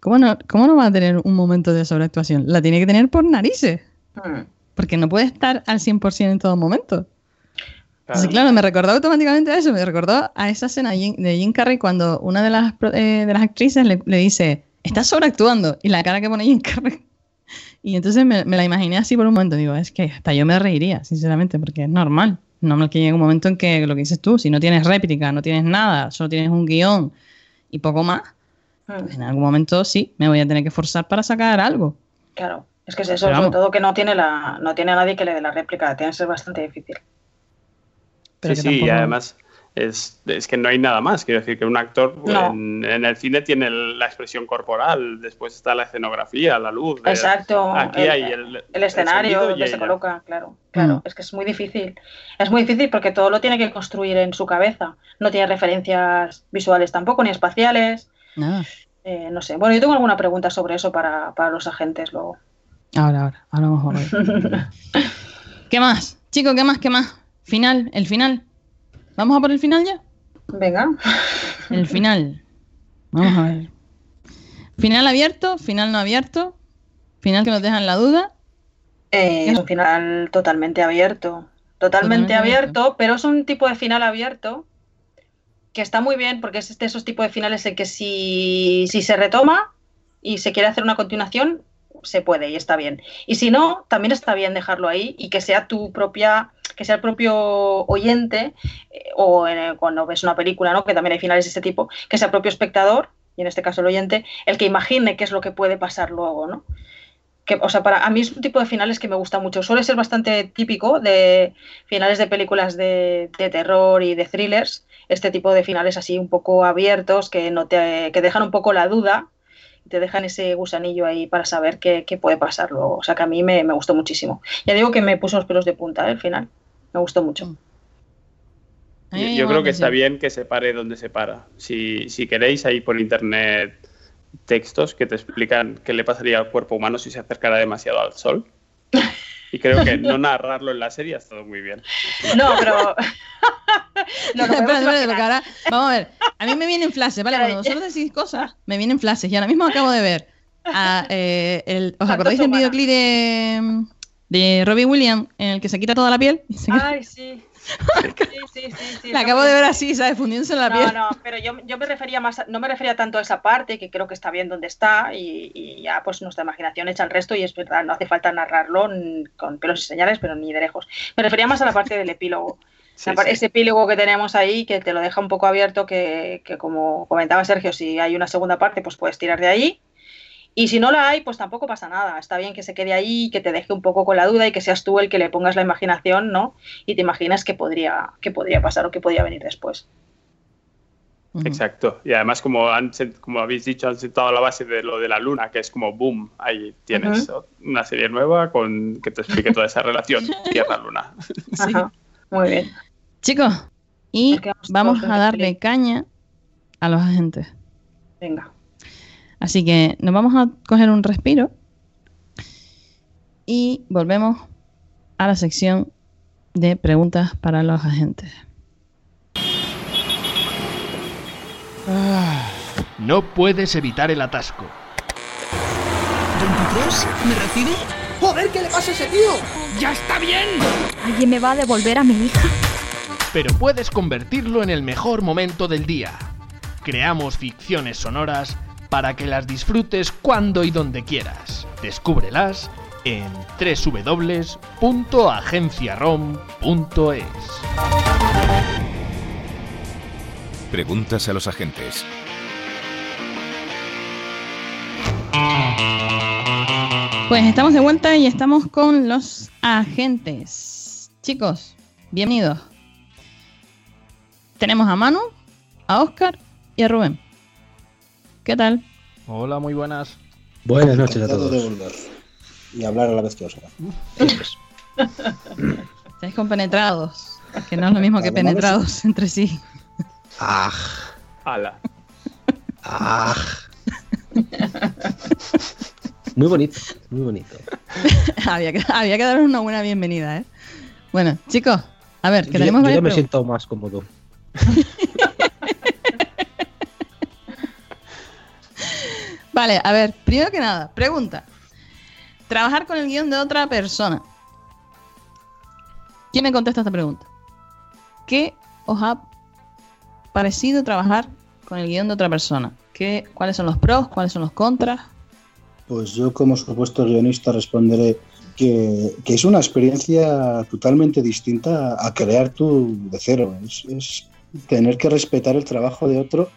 ¿Cómo no, cómo no va a tener un momento de sobreactuación? La tiene que tener por narices, Hmm. porque no puede estar al 100% en todo momento. Entonces, claro, me recordó automáticamente a eso, me recordó a esa escena de Jim- Carrey cuando una de las, eh, de las actrices le, le dice, estás sobreactuando, y la cara que pone Jim Carrey. <laughs> Y entonces me, me la imaginé así por un momento, digo, es que hasta yo me reiría, sinceramente, porque es normal. Normal que llegue un momento en que lo que dices tú, si no tienes réplica, no tienes nada, solo tienes un guion y poco más, Hmm. pues en algún momento sí, me voy a tener que forzar para sacar algo. Claro, es que es eso, sobre todo que no tiene la, no tiene a nadie que le dé la réplica, tiene que ser bastante difícil. Pero sí, que sí, y además es, es que no hay nada más. Quiero decir que un actor No. en, en el cine tiene el- la expresión corporal, después está la escenografía, la luz. Exacto, Aquí el, hay el, el escenario donde se coloca, claro, claro, Mm. es que es muy difícil. Es muy difícil porque todo lo tiene que construir en su cabeza. No tiene referencias visuales tampoco, ni espaciales. Nada. eh, no sé. Bueno, yo tengo alguna pregunta sobre eso para, para los agentes luego. Ahora, ahora, ahora vamos a ver. <laughs> ¿Qué más? Chicos, ¿qué más? ¿Qué más? Final, el final. ¿Vamos a por el final ya? Venga. El final. Vamos a ver. Final abierto, final no abierto. Final que nos deja en la duda. Eh, es un final totalmente abierto. Totalmente, Totalmente abierto, pero es un tipo de final abierto que está muy bien porque es de esos tipos de finales en que si, si se retoma y se quiere hacer una continuación, se puede y está bien. Y si no, también está bien dejarlo ahí y que sea tu propia, que sea el propio oyente, eh, o cuando ves una película, ¿no? Que también hay finales de este tipo, que sea el propio espectador, y en este caso el oyente, el que imagine qué es lo que puede pasar luego, ¿no? O sea, para a mí es un tipo de finales que me gusta mucho. Suele ser bastante típico de finales de películas de, terror y de thrillers. Este tipo de finales así un poco abiertos que no te, que dejan un poco la duda te dejan ese gusanillo ahí para saber qué, qué puede pasar luego. O sea que a mí me, me gustó muchísimo. Ya digo que me puso los pelos de punta ¿eh? el final. Me gustó mucho. Me Yo, creo que está bien que se pare donde se para. Si, si queréis, ahí por internet textos que te explican qué le pasaría al cuerpo humano si se acercara demasiado al sol. Y creo que no <laughs> narrarlo en la serie ha estado muy bien. No, pero. <laughs> no, lo Espera, espera, porque ahora, vamos a ver. A mí me vienen flashes, ¿vale? Cuando vosotros decís cosas, me vienen flashes. Y ahora mismo acabo de ver. a, eh, el- ¿Os acordáis del videoclip de, de Robbie Williams en el que se quita toda la piel? Ay, <laughs> sí. Sí, sí, sí, La no, acabo de ver así, ¿sabes? Fundiéndose en la No, piel. no, pero yo, yo me refería más, a- no me refería tanto a esa parte, que creo que está bien donde está, y, y ya pues nuestra imaginación echa el resto, y es verdad, no hace falta narrarlo con pelos y señales, pero ni de lejos. Me refería más a la parte del epílogo. <laughs> Ese epílogo que tenemos ahí, que te lo deja un poco abierto, que, que como comentaba Sergio, si hay una segunda parte, pues puedes tirar de ahí. Y si no la hay, pues tampoco pasa nada. Está bien que se quede ahí, que te deje un poco con la duda y que seas tú el que le pongas la imaginación, ¿no? Y te imaginas qué podría, qué podría pasar o qué podría venir después. Exacto. Y además, como, han, como habéis dicho, han sentado la base de lo de la luna, que es como boom. Ahí tienes una serie nueva con que te explique toda esa relación <laughs> Tierra-Luna. Ajá. Muy bien. Chicos, y vamos a darle caña a los agentes. Venga. Así que nos vamos a coger un respiro y volvemos a la sección de preguntas para los agentes. Ah, no puedes evitar el atasco. ¿23? ¿Me recibe? ¡Joder, qué le pasa a ese tío! ¡Ya está bien! ¿Alguien me va a devolver a mi hija? Pero puedes convertirlo en el mejor momento del día. Creamos ficciones sonoras para que las disfrutes cuando y donde quieras. Descúbrelas en www.agenciarom.es. Preguntas a los agentes. Pues estamos de vuelta y estamos con los agentes. Chicos, bienvenidos. Tenemos a Manu, a Oscar y a Rubén. ¿Qué tal? Hola, muy buenas. Buenas noches a todos. de volver. Y hablar a la vez que os haga. Estáis compenetrados, que no es lo mismo que penetrados entre sí. Ah, Ala. ah. Muy bonito, muy bonito. <laughs> había, que, había que daros una buena bienvenida, ¿eh? Bueno, chicos, a ver, que tenemos yo me preguntas. siento más cómodo. <laughs> Vale, a ver, primero que nada, pregunta. Trabajar con el guion de otra persona. ¿Quién me contesta esta pregunta? ¿Qué os ha parecido trabajar con el guion de otra persona? ¿Qué, ¿Cuáles son los pros? ¿Cuáles son los contras? Pues yo como supuesto guionista responderé que, que es una experiencia totalmente distinta a crear tú de cero. Es, es tener que respetar el trabajo de otro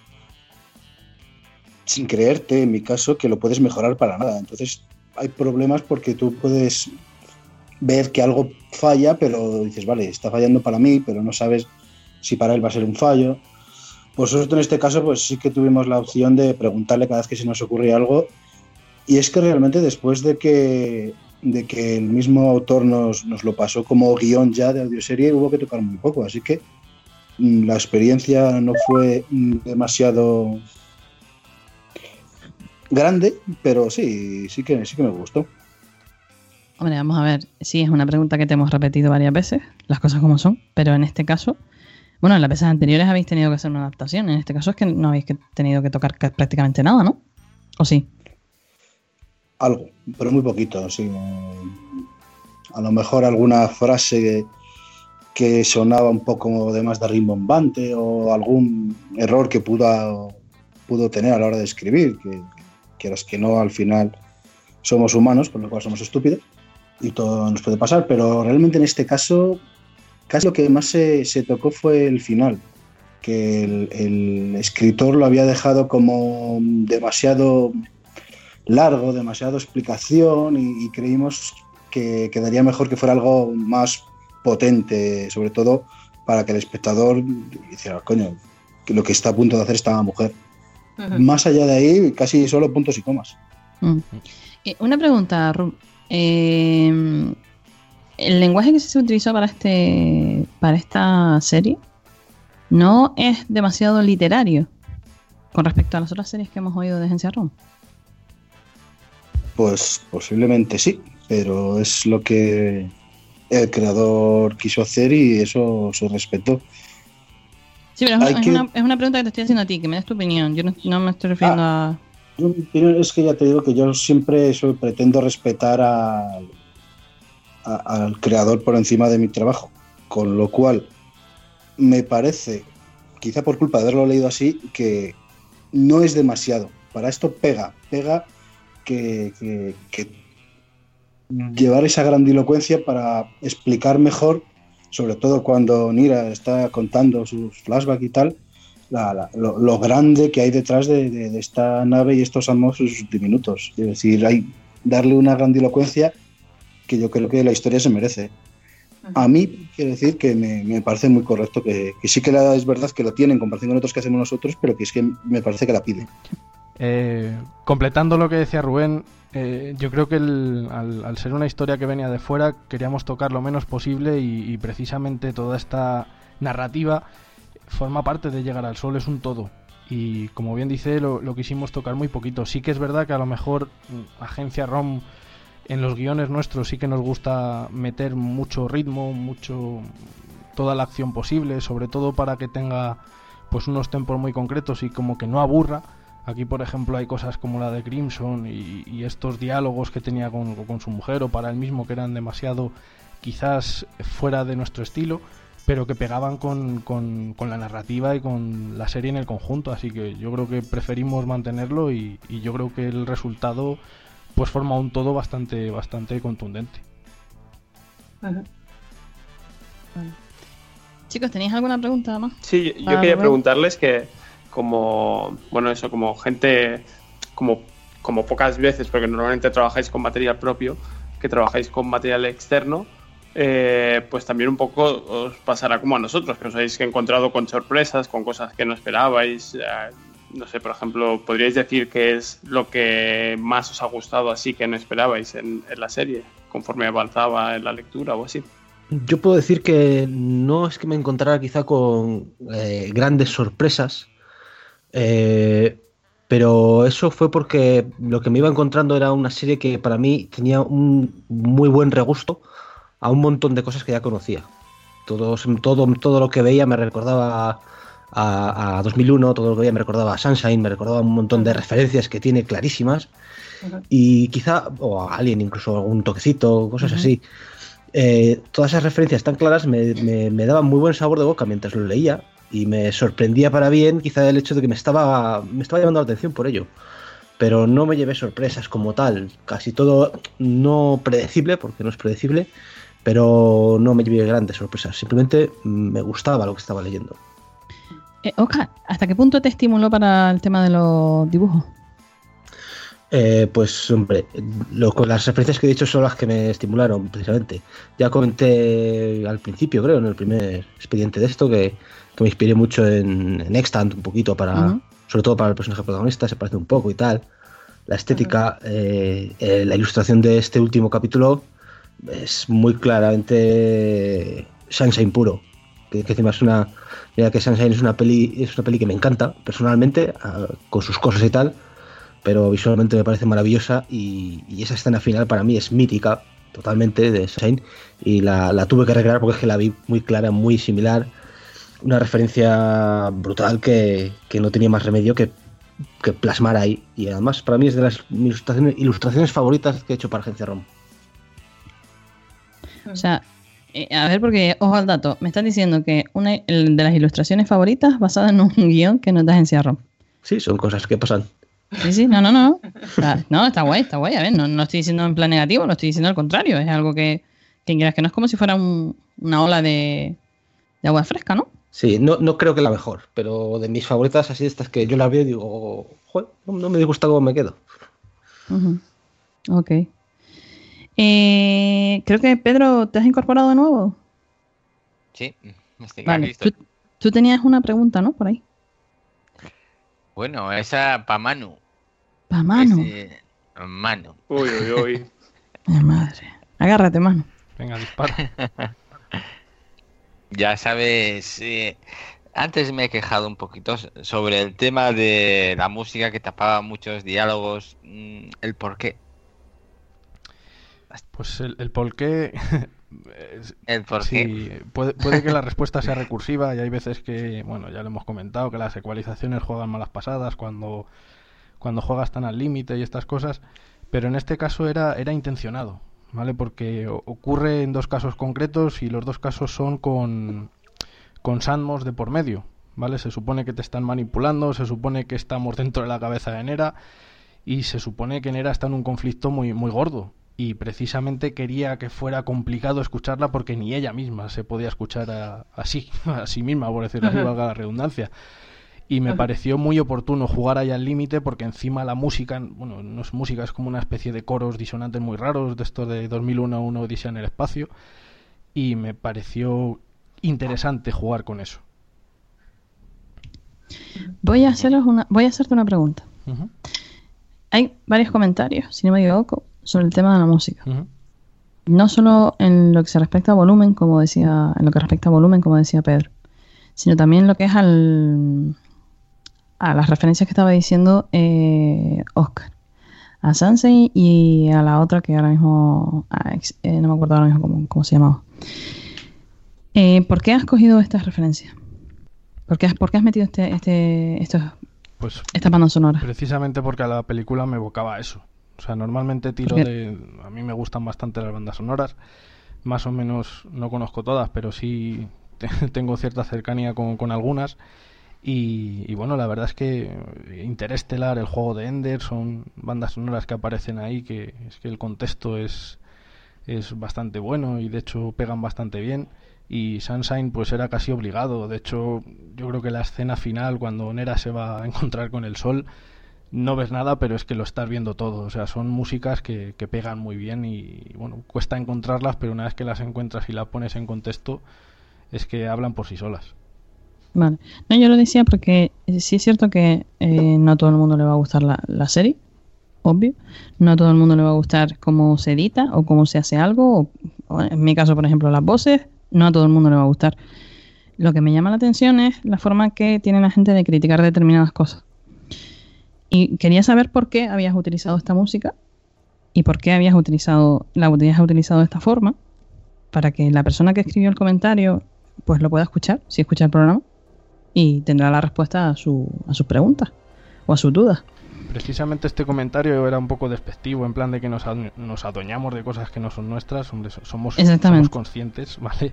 sin creerte, en mi caso, que lo puedes mejorar para nada. Entonces hay problemas porque tú puedes ver que algo falla, pero dices, vale, está fallando para mí, pero no sabes si para él va a ser un fallo. Pues nosotros en este caso, pues sí que tuvimos la opción de preguntarle cada vez que se nos ocurría algo. Y es que realmente después de que, de que el mismo autor nos, nos lo pasó como guion ya de audioserie, hubo que tocar muy poco. Así que mm, la experiencia no fue mm, demasiado grande, pero sí, sí que, sí que me gustó. Hombre, vamos a ver. Sí, es una pregunta que te hemos repetido varias veces, las cosas como son, pero en este caso, bueno, en las veces anteriores habéis tenido que hacer una adaptación. En este caso es que no habéis que- tenido que tocar ca- prácticamente nada, ¿no? ¿O sí? Algo, pero muy poquito. Sí. A lo mejor alguna frase que, que sonaba un poco de más de rimbombante o algún error que pudo, pudo tener a la hora de escribir, que quieras que no, al final somos humanos, con lo cual somos estúpidos y todo nos puede pasar, pero realmente en este caso casi lo que más se, se tocó fue el final, que el, el escritor lo había dejado como demasiado largo, demasiado explicación y, y creímos que quedaría mejor que fuera algo más potente, sobre todo para que el espectador hiciera, coño, lo que está a punto de hacer esta mujer. Más allá de ahí, casi solo puntos y comas. Mm. Eh, Una pregunta, Ru. Eh, el lenguaje que se utilizó para este para esta serie no es demasiado literario con respecto a las otras series que hemos oído de Agencia ROM. Pues posiblemente sí, pero es lo que el creador quiso hacer y eso se respetó. Sí, pero es, una, es que- una- es una pregunta que te estoy haciendo a ti, que me des tu opinión. Yo no, no me estoy refiriendo a... Yo, mi opinión es que ya te digo que yo siempre pretendo respetar al- a- al creador por encima de mi trabajo, con lo cual me parece, quizá por culpa de haberlo leído así, que no es demasiado. Para esto pega, pega que, que- que llevar esa grandilocuencia para explicar mejor, sobre todo cuando Nira está contando sus flashbacks y tal, la- la- lo, lo grande que hay detrás de, de- de esta nave y estos amos diminutos. Es decir, hay darle una grandilocuencia que yo creo que la historia se merece. A mí, quiero decir que me, me parece muy correcto, que, que sí que la, es verdad que lo tienen en comparación con otros que hacemos nosotros, pero que es que me parece que la piden. Eh, completando lo que decía Rubén, eh, yo creo que al, ser una historia que venía de fuera, queríamos tocar lo menos posible y, precisamente toda esta narrativa forma parte de Llegar al Sol, es un todo. Y como bien dice, lo, lo quisimos tocar muy poquito. Sí que es verdad que a lo mejor mm, Agencia ROM en los guiones nuestros sí que nos gusta meter mucho ritmo, mucho toda la acción posible, sobre todo para que tenga pues unos tempos muy concretos y como que no aburra. Aquí, por ejemplo, hay cosas como la de Crimson y, y estos diálogos que tenía con, con su mujer o para él mismo que eran demasiado quizás fuera de nuestro estilo, pero que pegaban con, con- con la narrativa y con la serie en el conjunto. Así que yo creo que preferimos mantenerlo y, y yo creo que el resultado pues forma un todo bastante, bastante contundente. Chicos, ¿tenéis alguna pregunta más? Sí, yo- quería Rubén. preguntarles que como, bueno, eso, como gente, como, como pocas veces, porque normalmente trabajáis con material propio, que trabajáis con material externo, eh, pues también un poco os pasará como a nosotros, que os habéis encontrado con sorpresas, con cosas que no esperabais. eh, no sé, por ejemplo, ¿podríais decir qué es lo que más os ha gustado así que no esperabais en, la serie, conforme avanzaba en la lectura o así? Yo puedo decir que no es que me encontrara quizá con eh, grandes sorpresas, eh, pero eso fue porque lo que me iba encontrando era una serie que para mí tenía un muy buen regusto a un montón de cosas que ya conocía. Todo, todo, todo lo que veía me recordaba a, a 2001, todo lo que veía me recordaba a Sunshine, me recordaba un montón de referencias que tiene clarísimas y quizá, o a Alien incluso algún toquecito, cosas así. Eh, todas esas referencias tan claras me, me- me daban muy buen sabor de boca mientras lo leía y me sorprendía para bien quizá el hecho de que me estaba, me estaba llamando la atención por ello. Pero no me llevé sorpresas como tal, casi todo no predecible, porque no es predecible, pero no me llevé grandes sorpresas, simplemente me gustaba lo que estaba leyendo. Eh, Oscar, ¿hasta qué punto te estimuló para el tema de los dibujos? Eh, pues hombre, lo- con las referencias que he dicho son las que me estimularon precisamente. Ya comenté al principio, creo, en el primer expediente de esto, que, que me inspiré mucho en, en Extant un poquito para, sobre todo para el personaje protagonista, se parece un poco y tal. La estética, eh, eh, la ilustración de este último capítulo es muy claramente Sunshine puro. Que, que encima es una, mira que Sunshine es una peli, es una peli que me encanta personalmente, ah, con sus cosas y tal pero visualmente me parece maravillosa y, y esa escena final para mí es mítica totalmente de Sunshine y la, la tuve que recrear porque es que la vi muy clara, muy similar, una referencia brutal que, que no tenía más remedio que, que plasmar ahí y además para mí es de las ilustraciones, ilustraciones favoritas que he hecho para Agencia ROM. O sea, eh, a ver, porque, ojo al dato, me están diciendo que una de las ilustraciones favoritas basada en un <laughs> guion que no es de agencia ROM. Sí, son cosas que pasan. Sí, sí, no, no, no. No, está guay, está guay. A ver, no, no estoy diciendo en plan negativo, no estoy diciendo al contrario. Es algo que, que quieras que no es como si fuera un- una ola de, de agua fresca, ¿no? Sí, no, no creo que la mejor, pero de mis favoritas así estas que yo las veo y digo, joder, no, no me disgusta cómo me quedo. Ujú. Ok. Eh, creo que Pedro, ¿te has incorporado de nuevo? Sí, estoy Vale. listo. Tú, tú tenías una pregunta, ¿no? Por ahí. Bueno, esa pa' Manu. Pa' mano. Ese- Manu. Uy, uy, uy. <laughs> Ay, madre. Agárrate, mano. Venga, dispara. <laughs> Ya sabes, eh, antes me he quejado un poquito sobre el tema de la música que tapaba muchos diálogos, mm, el por qué. Pues el, el por qué. <laughs> El por sí, qué. Puede, puede que la <laughs> respuesta sea recursiva y hay veces que, bueno, ya lo hemos comentado, que las ecualizaciones juegan malas pasadas cuando, cuando juegas tan al límite y estas cosas, pero en este caso era, era intencionado, ¿vale? Porque ocurre en dos casos concretos y los dos casos son con, con Sandmos de por medio, ¿vale? Se supone que te están manipulando, se supone que estamos dentro de la cabeza de Nera y se supone que Nera está en un conflicto muy, muy gordo. Y precisamente quería que fuera complicado escucharla porque ni ella misma se podía escuchar a- así, <laughs> a sí misma, por decirlo así, valga la redundancia. Y me pareció muy oportuno jugar ahí al límite porque encima la música, bueno, no es música, es como una especie de coros disonantes muy raros de estos de 2001 una Odisea en el espacio. Y me pareció interesante jugar con eso. Voy a, haceros una, voy a hacerte una pregunta. Hay varios comentarios, si no me equivoco, sobre el tema de la música. No solo en lo que se respecta a volumen, como decía, en lo que respecta a volumen, como decía Pedro, sino también lo que es al, a las referencias que estaba diciendo eh, Oscar. A Sansei y a la otra que ahora mismo eh, no me acuerdo ahora mismo cómo, cómo se llamaba. Eh, ¿Por qué has cogido estas referencias? ¿Por qué has, por qué has metido este, este, estos, Pues estas bandas sonoras? Precisamente porque a la película me evocaba eso. O sea, normalmente tiro de... A mí me gustan bastante las bandas sonoras. Más o menos no conozco todas, pero sí te- <laughs> tengo cierta cercanía con, con algunas. Y, y bueno, la verdad es que Interestelar, el juego de Ender, son bandas sonoras que aparecen ahí, que es que el contexto es, es bastante bueno y de hecho pegan bastante bien. Y Sunshine pues era casi obligado. De hecho, yo creo que la escena final, cuando Nera se va a encontrar con el sol, no ves nada, pero es que lo estás viendo todo. O sea, son músicas que, que pegan muy bien y, bueno, cuesta encontrarlas, pero una vez que las encuentras y las pones en contexto, es que hablan por sí solas. Vale. No, yo lo decía porque eh, sí es cierto que eh, no a todo el mundo le va a gustar la, la serie, obvio. No a todo el mundo le va a gustar cómo se edita o cómo se hace algo. O, en mi caso, por ejemplo, las voces. No a todo el mundo le va a gustar. Lo que me llama la atención es la forma que tiene la gente de criticar determinadas cosas. Y quería saber por qué habías utilizado esta música y por qué habías utilizado la habías utilizado de esta forma para que la persona que escribió el comentario pues lo pueda escuchar, si escucha el programa, y tendrá la respuesta a, su, a sus preguntas o a sus dudas. Precisamente este comentario era un poco despectivo, en plan de que nos, nos adueñamos de cosas que no son nuestras. Hombre, so- somos, somos conscientes, <laughs> ¿vale?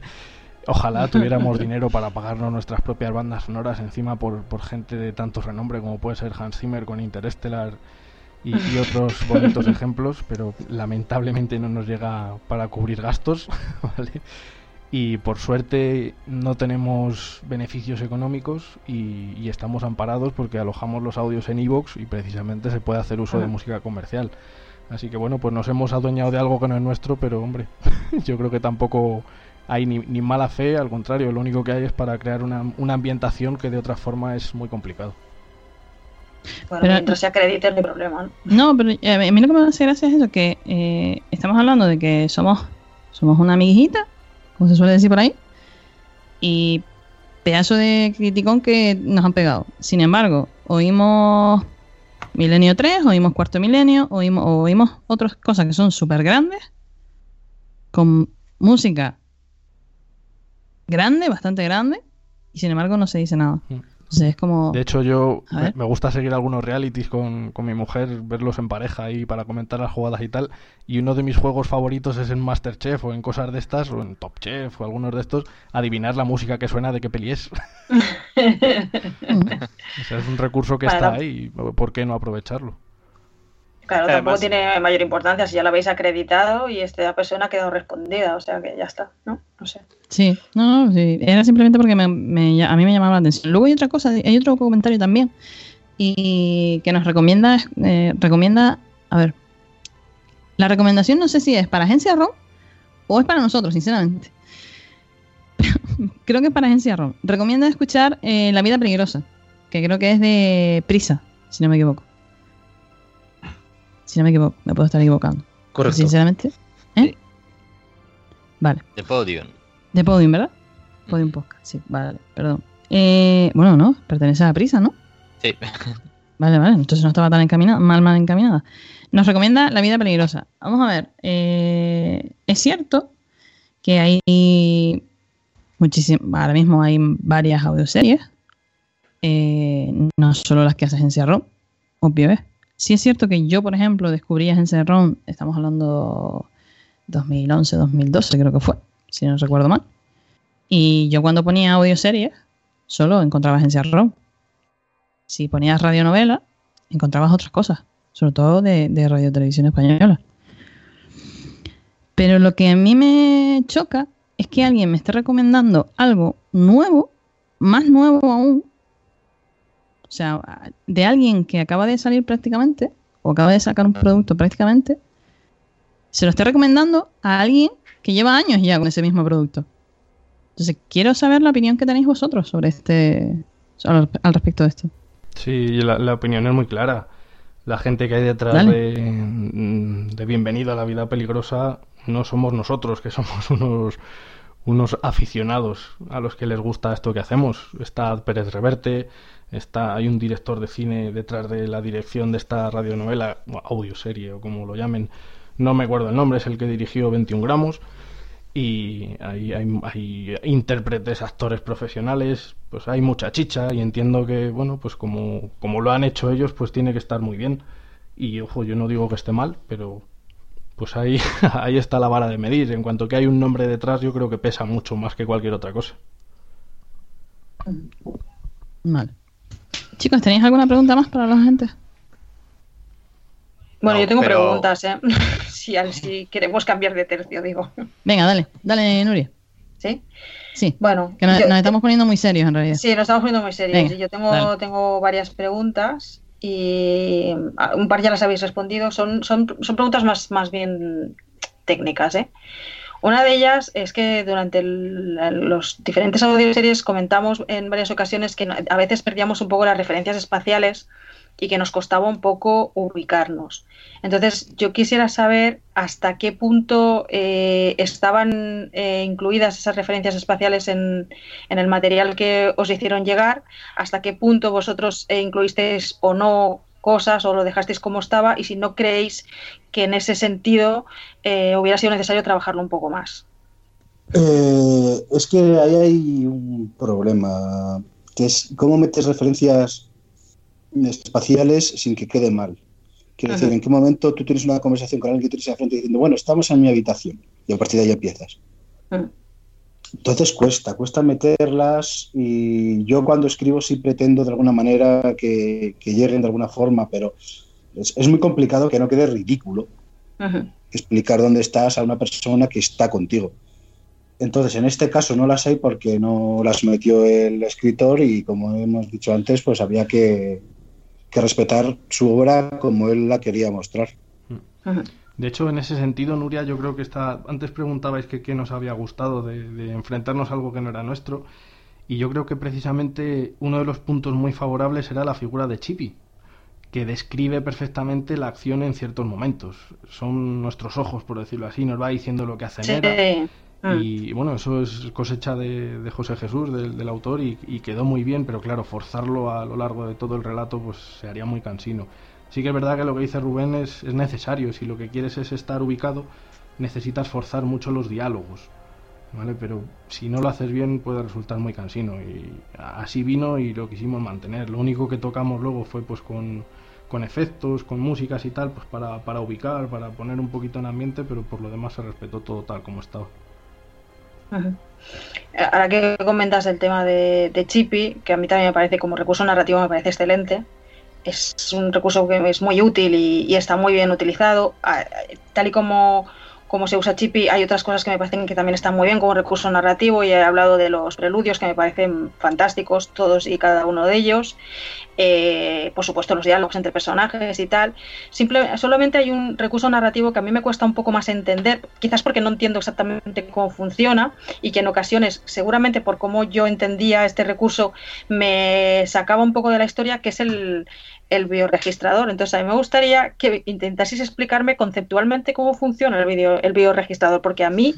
Ojalá tuviéramos <laughs> dinero para pagarnos nuestras propias bandas sonoras encima por, por gente de tanto renombre como puede ser Hans Zimmer con Interstellar y, y otros <laughs> bonitos ejemplos, pero lamentablemente no nos llega para cubrir gastos, ¿vale? Y por suerte no tenemos beneficios económicos y, y estamos amparados porque alojamos los audios en iVoox y precisamente se puede hacer uso de música comercial. Así que bueno, pues nos hemos adueñado de algo que no es nuestro, pero hombre, <laughs> yo creo que tampoco hay ni, ni mala fe, al contrario, lo único que hay es para crear una, una ambientación que de otra forma es muy complicado. Bueno, Pero- mientras se acredite no hay problema, ¿no? No, pero eh, a mí lo que me hace gracia es eso, que eh, estamos hablando de que somos, somos una amiguita, como se suele decir por ahí, y pedazo de criticón que nos han pegado. Sin embargo, oímos Milenio 3, oímos Cuarto Milenio, oímos, oímos otras cosas que son súper grandes, con música grande, bastante grande, y sin embargo no se dice nada. Entonces es como... De hecho, yo me, gusta seguir algunos realities con, con mi mujer, verlos en pareja y para comentar las jugadas y tal. Y uno de mis juegos favoritos es en Masterchef o en cosas de estas, o en Top Chef o algunos de estos, adivinar la música que suena de qué peli es. <laughs> <laughs> o sea, es un recurso que está ahí, ¿por qué no aprovecharlo? Claro, Además- tampoco tiene mayor importancia si ya lo habéis acreditado y esta persona ha quedado respondida, o sea que ya está, ¿no? No sé. Sí, no, no, sí. Era simplemente porque me, me- a mí me llamaba la atención. Luego hay otra cosa, hay otro comentario también. Y que nos recomienda, eh, recomienda, a ver, la recomendación no sé si es para Agencia ROM o es para nosotros, sinceramente. <laughs> creo que es para Agencia ROM. Recomienda escuchar eh, La vida peligrosa, que creo que es de Prisa, si no me equivoco. Si no me equivoco, me puedo estar equivocando. Correcto. Sinceramente. ¿eh? Vale. De Podium. De Podium, ¿verdad? Podium Podcast, sí, vale, perdón. Eh, bueno, no, pertenece a Prisa, ¿no? Sí. <laughs> Vale, vale, entonces no estaba tan encaminada, mal, mal encaminada. Nos recomienda La vida peligrosa. Vamos a ver, eh, es cierto que hay muchísimas, ahora mismo hay varias audioseries, eh, no solo las que hace Agencia ROM, obvio es. Sí es cierto que yo, por ejemplo, descubrí Agencia ROM, estamos hablando 2011, 2012 creo que fue, si no recuerdo mal. Y yo cuando ponía audioseries, solo encontraba agencias ROM. Si ponías radionovela, encontrabas otras cosas, sobre todo de, de radio televisión española. Pero lo que a mí me choca es que alguien me esté recomendando algo nuevo, más nuevo aún, o sea, de alguien que acaba de salir prácticamente, o acaba de sacar un producto prácticamente, se lo esté recomendando a alguien que lleva años ya con ese mismo producto. Entonces, quiero saber la opinión que tenéis vosotros sobre este, al, al respecto de esto. Sí, la, la opinión es muy clara. La gente que hay detrás de, de Bienvenido a la Vida Peligrosa no somos nosotros, que somos <laughs> unos, unos aficionados a los que les gusta esto que hacemos. Está Pérez Reverte, está, hay un director de cine detrás de la dirección de esta radionovela, audioserie o como lo llamen, no me acuerdo el nombre, es el que dirigió 21 gramos. Y hay, hay, hay intérpretes, actores profesionales, pues hay mucha chicha y entiendo que, bueno, pues como, como lo han hecho ellos, pues tiene que estar muy bien. Y ojo, yo no digo que esté mal, pero pues ahí, <laughs> ahí está la vara de medir. En cuanto que hay un nombre detrás, yo creo que pesa mucho más que cualquier otra cosa. Vale. Chicos, ¿tenéis alguna pregunta más para la gente? Bueno, No, yo tengo pero- preguntas, ¿eh? <laughs> si, si queremos cambiar de tercio, digo. Venga, dale, dale, Nuria. ¿Sí? Sí. Bueno, Que nos, yo- nos estamos poniendo muy serios en realidad. Sí, nos estamos poniendo muy serios. Venga, yo tengo, dale. tengo varias preguntas y ah, un par ya las habéis respondido. Son, son, son preguntas más, más bien técnicas. ¿eh? Una de ellas es que durante los diferentes audioseries comentamos en varias ocasiones que a veces perdíamos un poco las referencias espaciales y que nos costaba un poco ubicarnos. Entonces, yo quisiera saber hasta qué punto eh, estaban eh, incluidas esas referencias espaciales en, en el material que os hicieron llegar, hasta qué punto vosotros eh, incluisteis o no cosas o lo dejasteis como estaba y si no creéis que en ese sentido eh, hubiera sido necesario trabajarlo un poco más. Eh, es que ahí hay un problema, que es cómo metes referencias espaciales sin que quede mal. Quiero Ajá. decir, ¿en qué momento tú tienes una conversación con alguien que tienes a frente diciendo, bueno, estamos en mi habitación? Y a partir de ahí empiezas. Mm. Entonces cuesta, cuesta meterlas y yo cuando escribo sí pretendo de alguna manera que, que lleguen de alguna forma, pero es, es muy complicado que no quede ridículo explicar dónde estás a una persona que está contigo. Entonces, en este caso no las hay porque no las metió el escritor y como hemos dicho antes, pues había que, que respetar su obra como él la quería mostrar. De hecho, en ese sentido, Nuria, yo creo que está. Antes preguntabais que qué nos había gustado de, de enfrentarnos a algo que no era nuestro. Y yo creo que precisamente uno de los puntos muy favorables era la figura de Chippy, que describe perfectamente la acción en ciertos momentos. Son nuestros ojos, por decirlo así, nos va diciendo lo que hace Sí. Mm. Y bueno, eso es cosecha de, de José Jesús, del, del autor, y, y quedó muy bien, pero claro, forzarlo a lo largo de todo el relato pues se haría muy cansino. Sí que es verdad que lo que dice Rubén es, es necesario, si lo que quieres es estar ubicado, necesitas forzar mucho los diálogos, ¿vale? Pero si no lo haces bien puede resultar muy cansino, y así vino y lo quisimos mantener. Lo único que tocamos luego fue pues con, con efectos, con músicas y tal, pues para, para ubicar, para poner un poquito en ambiente, pero por lo demás se respetó todo tal como estaba. Ahora que comentas el tema de, de Chippy, que a mí también me parece como recurso narrativo, me parece excelente. Es un recurso que es muy útil y, y está muy bien utilizado. Ah, Tal y como, como se usa Chippy, hay otras cosas que me parecen que también están muy bien como recurso narrativo. Y he hablado de los preludios que me parecen fantásticos, todos y cada uno de ellos. Eh, por supuesto, los diálogos entre personajes y tal. Simple, solamente hay un recurso narrativo que a mí me cuesta un poco más entender, quizás porque no entiendo exactamente cómo funciona y que en ocasiones, seguramente por cómo yo entendía este recurso, me sacaba un poco de la historia, que es el, el bioregistrador. Entonces, a mí me gustaría que intentaseis explicarme conceptualmente cómo funciona el, video, el bioregistrador, porque a mí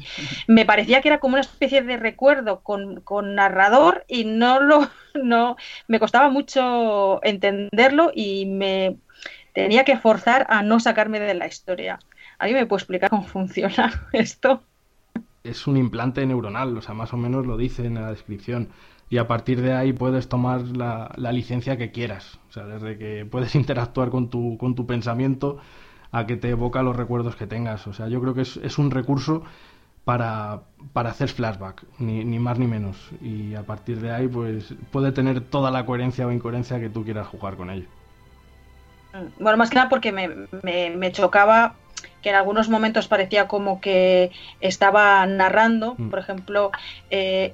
me parecía que era como una especie de recuerdo con, con narrador y no lo <laughs> no me costaba mucho entenderlo y me tenía que forzar a no sacarme de la historia. ¿Alguien me puede explicar cómo funciona <laughs> esto? Es un implante neuronal, o sea, más o menos lo dice en la descripción. Y a partir de ahí puedes tomar la, la licencia que quieras. O sea, desde que puedes <laughs> interactuar con tu, con tu pensamiento a que te evoca los recuerdos que tengas. O sea, yo creo que es, es un recurso para, para hacer flashback, ni, ni más ni menos. Y a partir de ahí, pues puede tener toda la coherencia o incoherencia que tú quieras jugar con ello. Bueno, más que nada porque me, me, me chocaba que en algunos momentos parecía como que estaba narrando, Mm. por ejemplo, eh,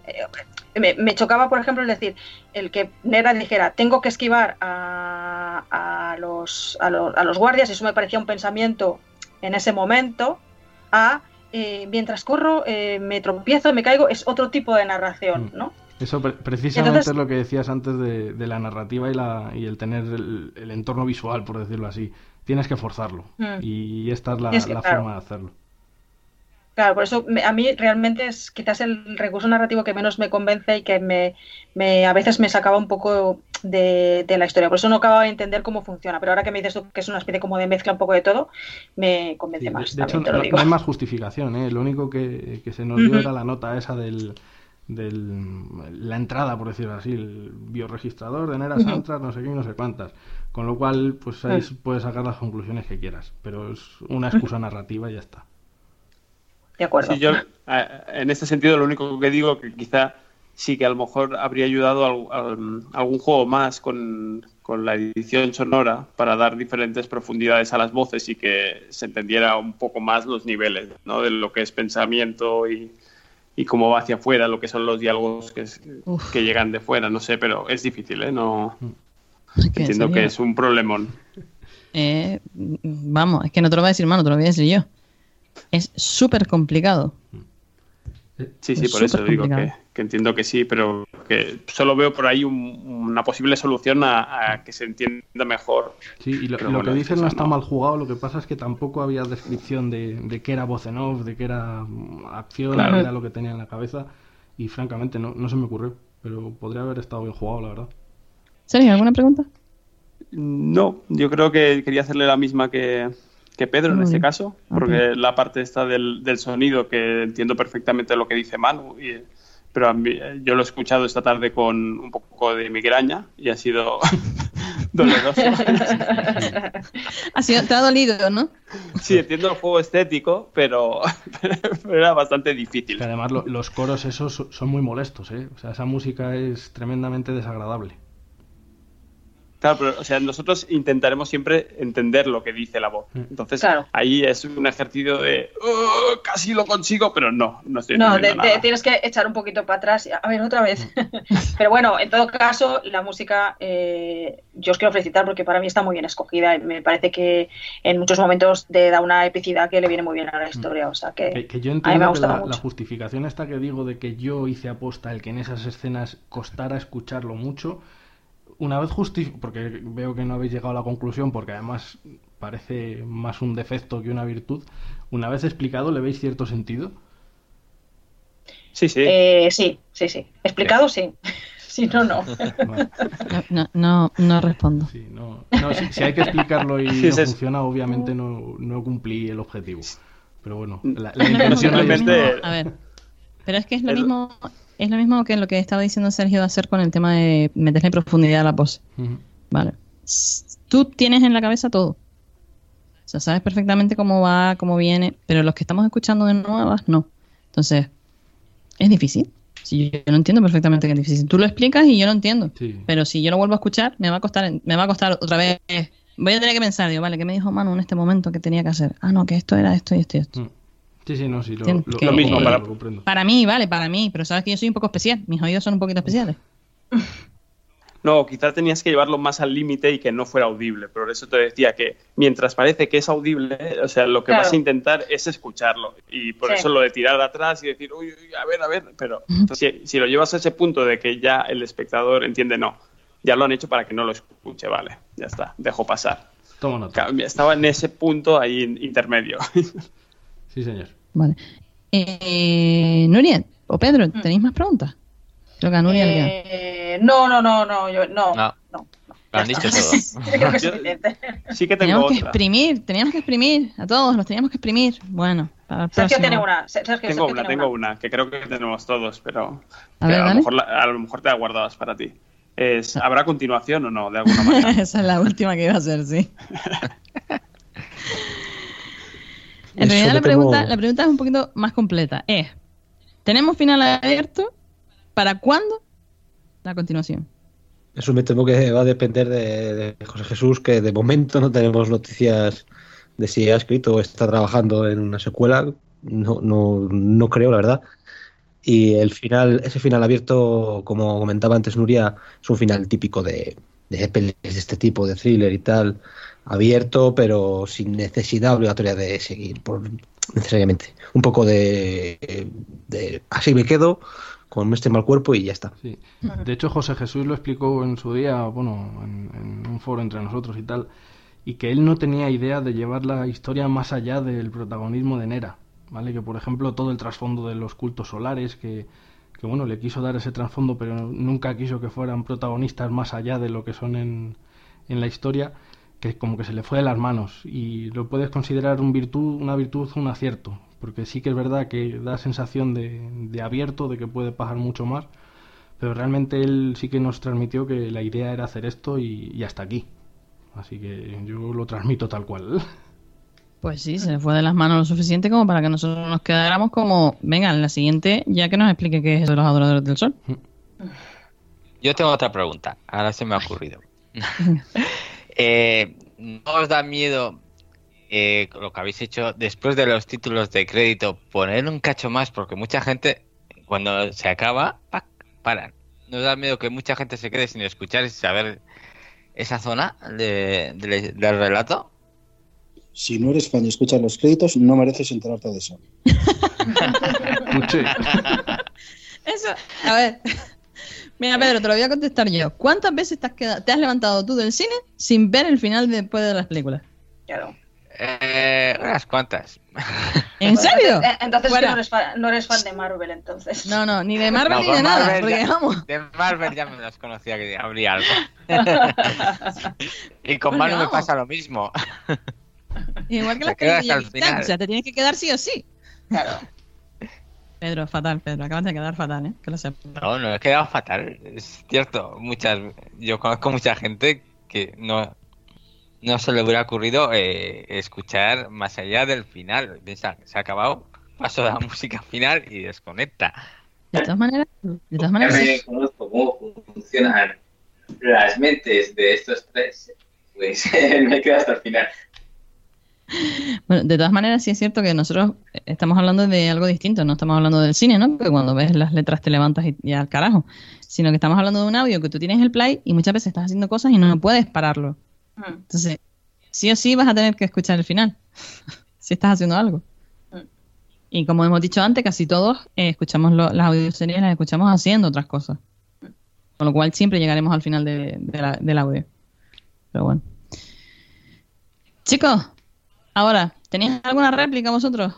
me, me chocaba, por ejemplo, el decir, el que Nera dijera, tengo que esquivar a, a los, a, los, a los guardias, eso me parecía un pensamiento en ese momento, a eh, mientras corro, eh, me tropiezo, me caigo, es otro tipo de narración, Mm. ¿no? Eso pre- precisamente Entonces- es lo que decías antes de, de la narrativa y, la, y el tener el, el entorno visual, por decirlo así. Tienes que forzarlo. Mm. Y esta es la, Es que, la claro. forma de hacerlo. Claro, por eso me- a mí realmente es quizás el recurso narrativo que menos me convence y que me, me- a veces me sacaba un poco de, de la historia. Por eso no acababa de entender cómo funciona. Pero ahora que me dices tú que es una especie como de mezcla un poco de todo, me convence Sí, más. de hecho, no, no hay más justificación. ¿eh? Lo único que, que se nos dio era la nota esa del, del la entrada, por decirlo así, el bioregistrador de Nera. Santras, no sé qué y no sé cuántas. Con lo cual, pues ahí Mm. puedes sacar las conclusiones que quieras. Pero es una excusa narrativa y ya está. De acuerdo. Sí, yo en este sentido lo único que digo que quizá sí que a lo mejor habría ayudado al- al- algún juego más con, con la edición sonora para dar diferentes profundidades a las voces y que se entendiera un poco más los niveles ¿no? de lo que es pensamiento y, y cómo va hacia afuera, lo que son los diálogos que, que llegan de fuera, no sé, pero es difícil, ¿eh? No, entiendo que es un problemón. Eh, vamos, es que no te lo voy a decir mano, te lo voy a decir yo. Es súper complicado. Sí, sí, Es por eso digo que, entiendo que sí, pero que solo veo por ahí un- una posible solución a, a que se entienda mejor. Sí, y lo, Pero lo bueno, que dicen no está mal jugado, lo que pasa es que tampoco había descripción de, de qué era voz en off, de qué era mm, acción, Claro. era lo que tenía en la cabeza, y francamente no, no se me ocurrió, pero podría haber estado bien jugado, la verdad. Sergio, ¿alguna pregunta? No, yo creo que quería hacerle la misma que, que Pedro en este caso, porque la parte esta del, del sonido, que entiendo perfectamente lo que dice Manu, y- pero a mí- yo lo he escuchado esta tarde con un poco de migraña y ha sido <laughs> doloroso. <laughs> Ha sido, te ha dolido, ¿no? Sí, entiendo el juego estético, pero, <laughs> pero era bastante difícil. Que además lo- los coros esos so- son muy molestos, ¿eh? O sea, esa música es tremendamente desagradable. Claro, pero o sea, nosotros intentaremos siempre entender lo que dice la voz. Entonces, Claro. ahí es un ejercicio de "Oh, casi lo consigo, pero no, no estoy No, de- tienes que echar un poquito para atrás. y- A ver, otra vez. <laughs> Pero bueno, en todo caso, la música, eh, yo os quiero felicitar porque para mí está muy bien escogida. y Me parece que en muchos momentos te da una epicidad que le viene muy bien a la historia. O sea que, Que, que yo a mí me ha entiendo que gustado la, la mucho. justificación esta que digo de que yo hice aposta el que en esas escenas costara escucharlo mucho, una vez justificado, porque veo que no habéis llegado a la conclusión, porque además parece más un defecto que una virtud, una vez explicado, ¿le veis cierto sentido? Sí, sí. Eh, sí, sí, sí. Explicado, sí. <laughs> Si no, no. No, no, no, no respondo. No, no, si, si hay que explicarlo y Sí, no es- funciona, obviamente no, no cumplí el objetivo. Pero bueno, la, la No es intención simplemente- A ver, pero es que es lo El- mismo, es lo mismo que lo que estaba diciendo Sergio de hacer con el tema de meterle profundidad a la pose. Vale. Tú tienes en la cabeza todo. O sea, sabes perfectamente cómo va, cómo viene, pero los que estamos escuchando de nuevas, no. Entonces, es difícil. Si yo, yo lo entiendo perfectamente que es difícil. Tú lo explicas y yo lo entiendo. Sí. Pero si yo lo vuelvo a escuchar, me va a costar, me va a costar otra vez. Voy a tener que pensar, digo, vale, ¿qué me dijo Manu en este momento que tenía que hacer? Ah, no, que esto era esto y esto y esto. Mm. Sí, sí, no, sí, lo, Entiendo lo- que- lo mismo, eh, para, lo comprendo. Para mí, vale, para mí, pero sabes que yo soy un poco especial. Mis oídos son un poquito especiales. <laughs> No, quizás tenías que llevarlo más al límite y que no fuera audible. Por eso te decía que mientras parece que es audible, o sea, lo que Claro. vas a intentar es escucharlo. Y por Sí. eso lo de tirar atrás y decir, uy, uy, a ver, a ver. Pero si, si lo llevas a ese punto de que ya el espectador entiende, no, ya lo han hecho para que no lo escuche, vale, ya está, dejo pasar. Toma nota. Estaba en ese punto ahí in- intermedio. <laughs> Sí, señor. Vale. Eh, Nuria o Pedro, ¿tenéis más preguntas? Creo que a Nuria le queda. Eh, no, no, no, no, yo, no. No. no. Lo han dicho todo. <laughs> Creo que Yo- sí que tengo Teníamos que exprimir, teníamos que exprimir. A todos los teníamos que exprimir. Bueno, para el Sergio tiene una. Sergio, Tengo Sergio una, tiene tengo una, que creo que tenemos todos, pero A que ver, a, lo mejor la- a lo mejor te la guardabas para ti. Es, ¿Habrá continuación o no, de alguna manera? <laughs> Esa es la última que iba a hacer, sí. <laughs> En realidad lo la pregunta, tengo- la pregunta es un poquito más completa. Es, ¿tenemos final abierto? ¿Para cuándo? La continuación. Eso me temo que va a depender de, de José Jesús, que de momento no tenemos noticias de si ha escrito o está trabajando en una secuela. No, no, no creo, la verdad. Y el final, ese final abierto, como comentaba antes Nuria, es un final típico de, de pelis de este tipo, de thriller y tal, abierto, pero sin necesidad obligatoria de seguir, por, necesariamente. Un poco de, de así me quedo, con este mal cuerpo y ya está. Sí. De hecho, José Jesús lo explicó en su día, bueno, en, en un foro entre nosotros y tal, y que él no tenía idea de llevar la historia más allá del protagonismo de Nera, ¿vale? Que, por ejemplo, todo el trasfondo de los cultos solares, que, que bueno, le quiso dar ese trasfondo, pero nunca quiso que fueran protagonistas más allá de lo que son en, en la historia, que como que se le fue de las manos. Y lo puedes considerar un virtud, una virtud, un acierto, porque sí que es verdad que da sensación de, de abierto, de que puede pasar mucho más, pero realmente él sí que nos transmitió que la idea era hacer esto y, y hasta aquí. Así que yo lo transmito tal cual. <laughs> Pues sí, se le fue de las manos lo suficiente como para que nosotros nos quedáramos como, venga, en la siguiente, ya que nos explique qué es eso de los adoradores del sol. <laughs> Yo tengo otra pregunta, ahora se me ha ocurrido. <laughs> <laughs> Eh, ¿No os da miedo eh, lo que habéis hecho después de los títulos de crédito poner un cacho más? Porque mucha gente, cuando se acaba, ¡pac! paran. ¿No os da miedo que mucha gente se quede sin escuchar y saber esa zona de- de- del relato? Si no eres fan y escuchas los créditos, no mereces enterarte de eso. <laughs> Eso, a ver. Mira, Pedro, te lo voy a contestar yo. ¿Cuántas veces te has, quedado- te has levantado tú del cine sin ver el final de- después de las películas? Claro. Eh, unas cuantas. ¿En serio? Eh, Entonces Fuera. no eres, fan, no eres fan de Marvel, entonces. No, no, ni de Marvel No, ni de nada. Marvel Porque vamos. De Marvel ya me las conocía que habría algo. <laughs> y con Bueno, Manu me pasa lo mismo. Igual que las Chan, final. O sea, te tienes que quedar sí o sí. Claro. Pedro, fatal, Pedro. Acabas de quedar fatal, ¿eh? Que lo sepas. No, no he quedado fatal. Es cierto, muchas, yo conozco mucha gente que no, no se le hubiera ocurrido eh, escuchar más allá del final. Piensa, se ha acabado, paso a la música final y desconecta. De todas maneras, de todas maneras, sí. conozco cómo funcionan las mentes de estos tres. Pues <laughs> me quedo hasta el final. <laughs> Bueno, de todas maneras, sí es cierto que nosotros estamos hablando de algo distinto, no estamos hablando del cine, ¿no? Que cuando ves las letras te levantas y, y al carajo, sino que estamos hablando de un audio que tú tienes el play y muchas veces estás haciendo cosas y no puedes pararlo. Entonces, sí o sí vas a tener que escuchar el final, <laughs> si estás haciendo algo. Y como hemos dicho antes, casi todos eh, escuchamos lo- las audioseries, las escuchamos haciendo otras cosas. Con lo cual siempre llegaremos al final de- de la- del audio. Pero bueno. Chicos, ahora, ¿tenéis alguna réplica vosotros?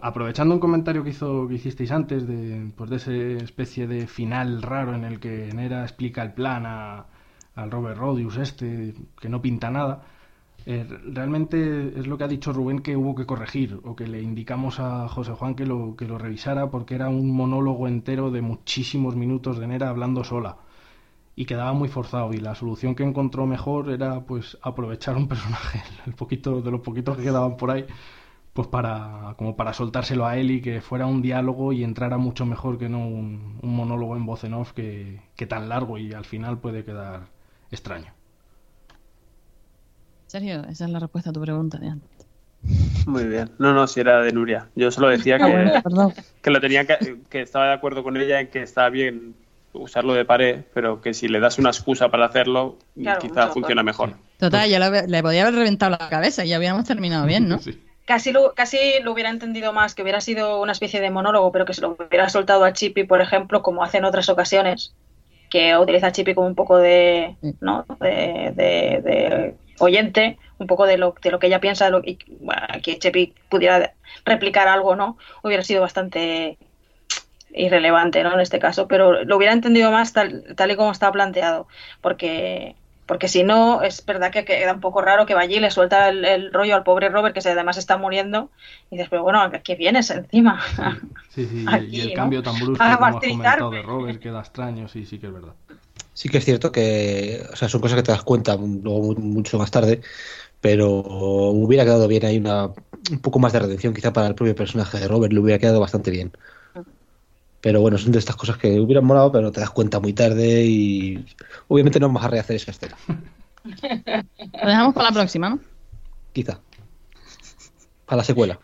Aprovechando un comentario que hizo que hicisteis antes de pues de esa especie de final raro en el que Nera explica el plan a, al Robert Rodius este que no pinta nada eh, realmente es lo que ha dicho Rubén que hubo que corregir o que le indicamos a José Juan que lo que lo revisara porque era un monólogo entero de muchísimos minutos de Nera hablando sola y quedaba muy forzado y la solución que encontró mejor era pues aprovechar un personaje <laughs> el poquito de los poquitos que quedaban por ahí pues para como para soltárselo a él y que fuera un diálogo y entrara mucho mejor que no un, un monólogo en voz en off que, que tan largo y al final puede quedar extraño. Sergio, esa es la respuesta a tu pregunta de antes. Muy bien. No, no, si era de Nuria. Yo solo decía Ah, bueno, que, que lo tenía que, que estaba de acuerdo con ella en que está bien usarlo de pared, pero que si le das una excusa para hacerlo, Claro, quizá funciona mejor. Total, ya le, le podía haber reventado la cabeza y ya habíamos terminado bien, ¿no? <laughs> Casi lo, casi lo hubiera entendido más, que hubiera sido una especie de monólogo, pero que se lo hubiera soltado a Chippy, por ejemplo, como hace en otras ocasiones, que utiliza a Chippy como un poco de, ¿no? de, de- de oyente, un poco de lo, de lo que ella piensa, de lo, y bueno, que Chippy pudiera replicar algo, ¿no? Hubiera sido bastante irrelevante, ¿no? En este caso, pero lo hubiera entendido más tal, tal y como está planteado, porque porque si no, es verdad que queda un poco raro que vaya y le suelta el, el rollo al pobre Robert, que se, además está muriendo, y dices, pero bueno, ¿a qué vienes encima? Sí, sí, y- Aquí, y el ¿no? cambio tan brusco A como has comentado de Robert queda extraño, sí, sí que es verdad. Sí que es cierto que, o sea, son cosas que te das cuenta luego mu- mucho más tarde, pero hubiera quedado bien ahí una, un poco más de redención quizá para el propio personaje de Robert, le hubiera quedado bastante bien. Pero bueno, son de estas cosas que hubieran molado, pero te das cuenta muy tarde y obviamente no vamos a rehacer esa escena. Lo dejamos para la próxima, ¿no? Quizá. Para la secuela.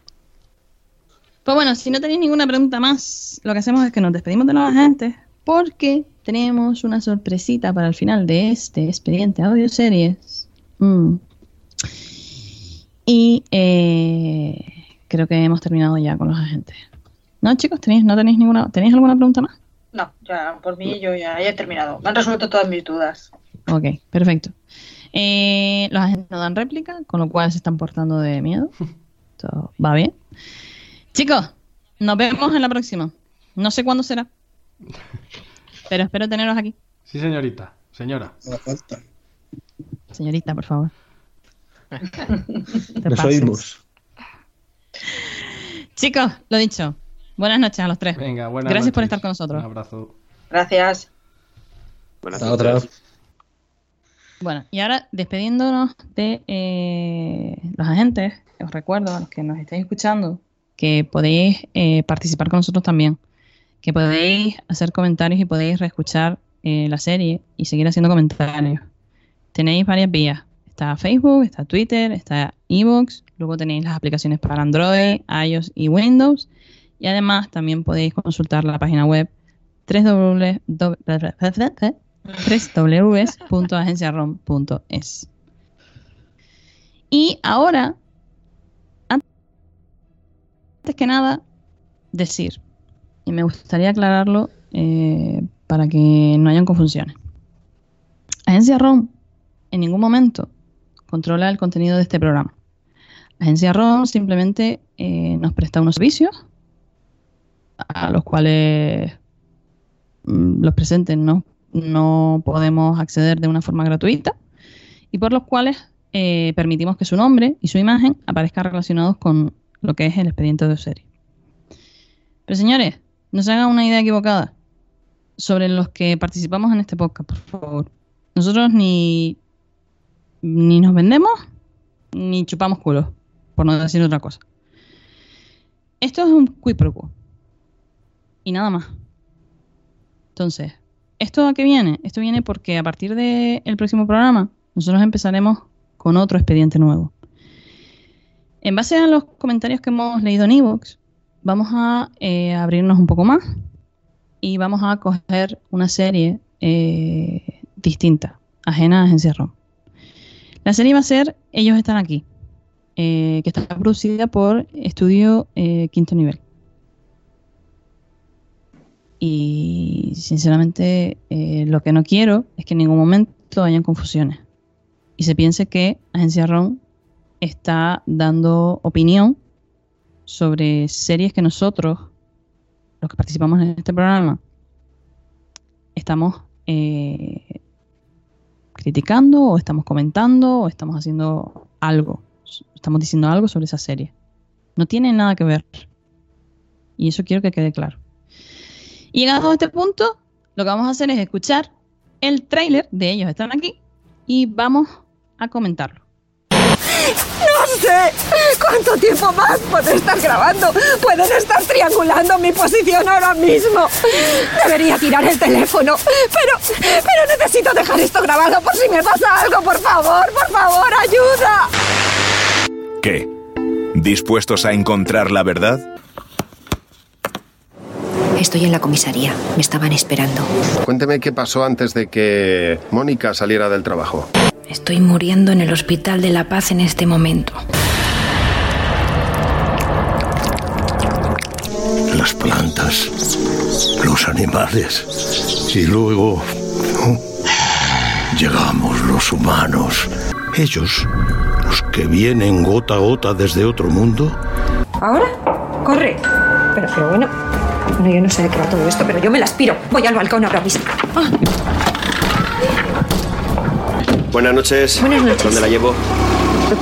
Pues bueno, si no tenéis ninguna pregunta más, lo que hacemos es que nos despedimos de los agentes porque tenemos una sorpresita para el final de este expediente audio series. Mm. Y eh, creo que hemos terminado ya con los agentes. ¿No, chicos? ¿Tenéis, ¿No tenéis ninguna, ¿tenéis alguna pregunta más? No, ya por mí yo ya, ya he terminado. Me han resuelto todas mis dudas. Ok, perfecto. Eh, los agentes no dan réplica, con lo cual se están portando de miedo. <laughs> Todo va bien. Chicos, nos vemos en la próxima. No sé cuándo será. Pero espero teneros aquí. Sí, señorita. Señora. Señorita, por favor. <laughs> Te Nos oímos. Chicos, lo dicho. Buenas noches a los tres. Venga, buenas Gracias por estar con nosotros. Un abrazo. Gracias. Buenas Hasta otra. noches. Bueno, y ahora despediéndonos de eh, los agentes, os recuerdo a los que nos estáis escuchando que podéis eh, participar con nosotros también, que podéis hacer comentarios y podéis reescuchar eh, la serie y seguir haciendo comentarios. Tenéis varias vías. Está Facebook, está Twitter, está Evox, luego tenéis las aplicaciones para Android, iOS y Windows. Y además también podéis consultar la página web www.agenciarom.es. Y ahora, antes que nada, decir, y me gustaría aclararlo eh, para que no hayan confusiones. Agencia ROM en ningún momento controla el contenido de este programa. Agencia ROM simplemente eh, nos presta unos servicios a los cuales mm, los presentes no, no podemos acceder de una forma gratuita y por los cuales eh, permitimos que su nombre y su imagen aparezcan relacionados con lo que es el expediente de serie. Pero señores, no se hagan una idea equivocada sobre los que participamos en este podcast, por favor. Nosotros ni, ni nos vendemos ni chupamos culos, por no decir otra cosa. Esto es un quid. Y nada más. Entonces, ¿esto a qué viene? Esto viene porque a partir del próximo programa nosotros empezaremos con otro expediente nuevo. En base a los comentarios que hemos leído en Evox, vamos a eh, abrirnos un poco más y vamos a coger una serie eh, distinta, ajena a Agencia ROM. La serie va a ser Ellos están aquí, eh, que está producida por Estudio Quinto Nivel. Y sinceramente eh, lo que no quiero es que en ningún momento hayan confusiones y se piense que Agencia ROM está dando opinión sobre series que nosotros, los que participamos en este programa, estamos eh, criticando o estamos comentando o estamos haciendo algo, estamos diciendo algo sobre esa serie. No tiene nada que ver. Y eso quiero que quede claro. Y llegado a este punto, lo que vamos a hacer es escuchar el tráiler de ellos están aquí y vamos a comentarlo. No sé cuánto tiempo más puede estar grabando. Pueden estar triangulando mi posición ahora mismo. Debería tirar el teléfono. Pero, pero necesito dejar esto grabado por si me pasa algo. Por favor, por favor, ayuda. ¿Qué? ¿Dispuestos a encontrar la verdad? Estoy en la comisaría. Me estaban esperando. Cuénteme qué pasó antes de que Mónica saliera del trabajo. Estoy muriendo en el Hospital de la Paz en este momento. Las plantas, los animales y luego llegamos los humanos. Ellos, los que vienen gota a gota desde otro mundo, ¿Ahora? Corre. Pero, pero bueno. Bueno, yo no sé de qué va todo esto, pero yo me la aspiro. Voy al balcón ahora mismo. Ah, Buenas noches. Buenas noches. ¿Dónde la llevo?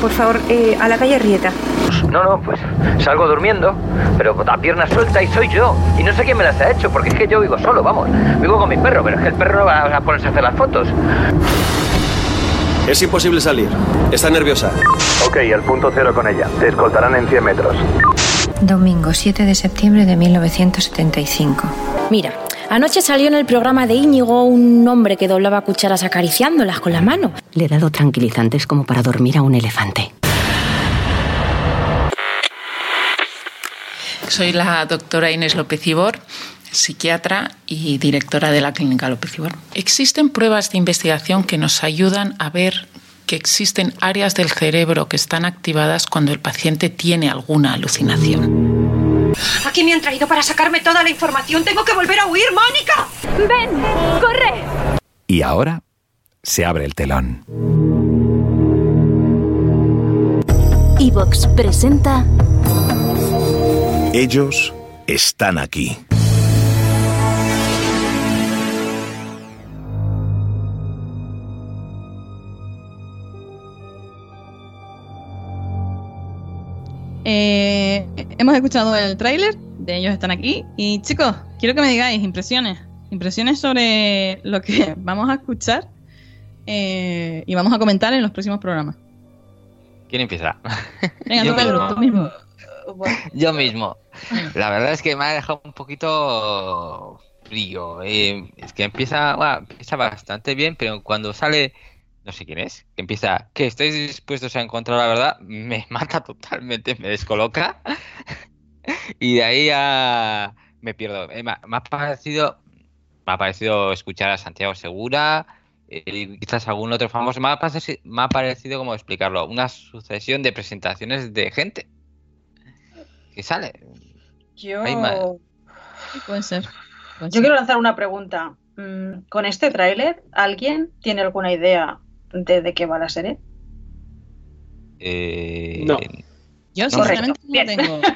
por favor, eh, a la calle Rieta. No, no, pues salgo durmiendo, pero a pierna suelta y soy yo. Y no sé quién me las ha hecho, porque es que yo vivo solo, vamos. Vivo con mi perro, pero es que el perro no va a ponerse a hacer las fotos. Es imposible salir. Está nerviosa. Ok, al punto cero con ella. Te escoltarán en 100 metros. Domingo 7 de septiembre de 1975. Mira, anoche salió en el programa de Íñigo un hombre que doblaba cucharas acariciándolas con la mano. Le he dado tranquilizantes como para dormir a un elefante. Soy la doctora Inés López Ibor, psiquiatra y directora de la Clínica López Ibor. Existen pruebas de investigación que nos ayudan a ver que existen áreas del cerebro que están activadas cuando el paciente tiene alguna alucinación. Aquí me han traído para sacarme toda la información. Tengo que volver a huir, Mónica. ¡Ven! ¡Corre! Y ahora se abre el telón. Evox presenta Ellos están aquí. Eh, hemos escuchado el tráiler, de ellos están aquí. Y chicos, quiero que me digáis impresiones. Impresiones sobre lo que <laughs> vamos a escuchar eh, y vamos a comentar en los próximos programas. ¿Quién empieza? Venga, <laughs> Yo tú, Pedro, mismo. tú mismo. <laughs> Yo mismo. La verdad es que me ha dejado un poquito frío. eh, es que empieza, bueno, empieza bastante bien, pero cuando sale, no sé quién es, que empieza, que estáis dispuestos a encontrar la verdad, me <laughs> mata totalmente, me descoloca. <laughs> y de ahí me pierdo. Eh, me, ha- me ha parecido, me ha parecido escuchar a Santiago Segura. eh, y quizás algún otro famoso, me ha, parecido, me ha parecido, como explicarlo, una sucesión de presentaciones de gente que sale. Yo, Hay más. Puede ser. puede yo ser. quiero lanzar una pregunta. Mm, Con este tráiler, ¿alguien tiene alguna idea de, de qué va la serie? Eh, No. Yo sinceramente no tengo. <laughs>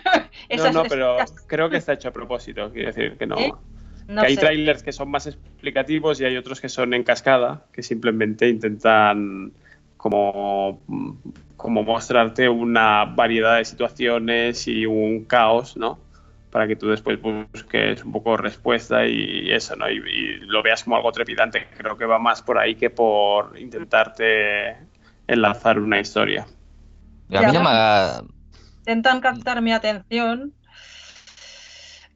No, no, pero creo que está hecho a propósito. Quiero decir que no. ¿Eh? No que hay sé. trailers que son más explicativos y hay otros que son en cascada, que simplemente intentan como, como mostrarte una variedad de situaciones y un caos, ¿no? Para que tú después busques un poco respuesta y eso, ¿no? Y, y lo veas como algo trepidante. Creo que va más por ahí que por intentarte enlazar una historia. a mí no me ha- Intentan captar mi atención.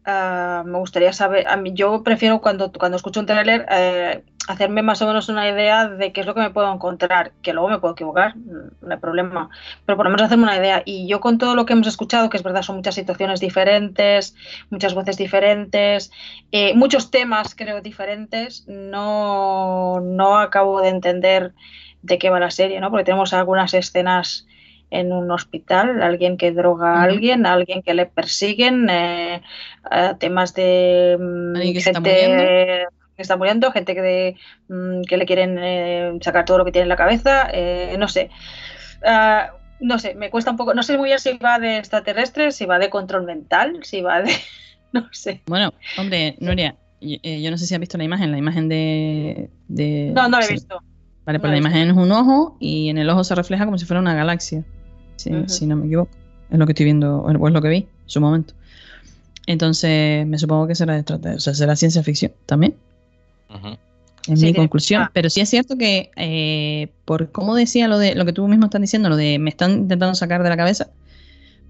Ah, me gustaría saber, a mí, yo prefiero cuando, cuando escucho un tráiler eh, hacerme más o menos una idea de qué es lo que me puedo encontrar, que luego me puedo equivocar, no hay problema, pero por lo menos hacerme una idea. Y yo con todo lo que hemos escuchado, que es verdad, son muchas situaciones diferentes, muchas voces diferentes, eh, muchos temas creo diferentes, no, no acabo de entender de qué va la serie, ¿no? Porque tenemos algunas escenas en un hospital, alguien que droga a alguien, alguien que le persiguen, eh, temas de mm, que gente muriendo. que está muriendo, gente que, de, mm, que le quieren eh, sacar todo lo que tiene en la cabeza, eh, no sé. Ah, no sé, me cuesta un poco, no sé muy bien si va de extraterrestres, si va de control mental, si va de... <laughs> no sé. Bueno, hombre, Nuria, y- eh, yo no sé si has visto la imagen, la imagen de. de- No, no lo he sí. visto. Vale, pues No la he visto. imagen es un ojo y en el ojo se refleja como si fuera una galaxia. Si, si no me equivoco. Es lo que estoy viendo, o es lo que vi en su momento. Entonces, me supongo que será, extraterrestre, o sea, será ciencia ficción también. Ujú. Es Sí, mi conclusión. ah. Pero sí es cierto que, eh, por cómo decía lo de lo que tú mismo estás diciendo, lo de me están intentando sacar de la cabeza,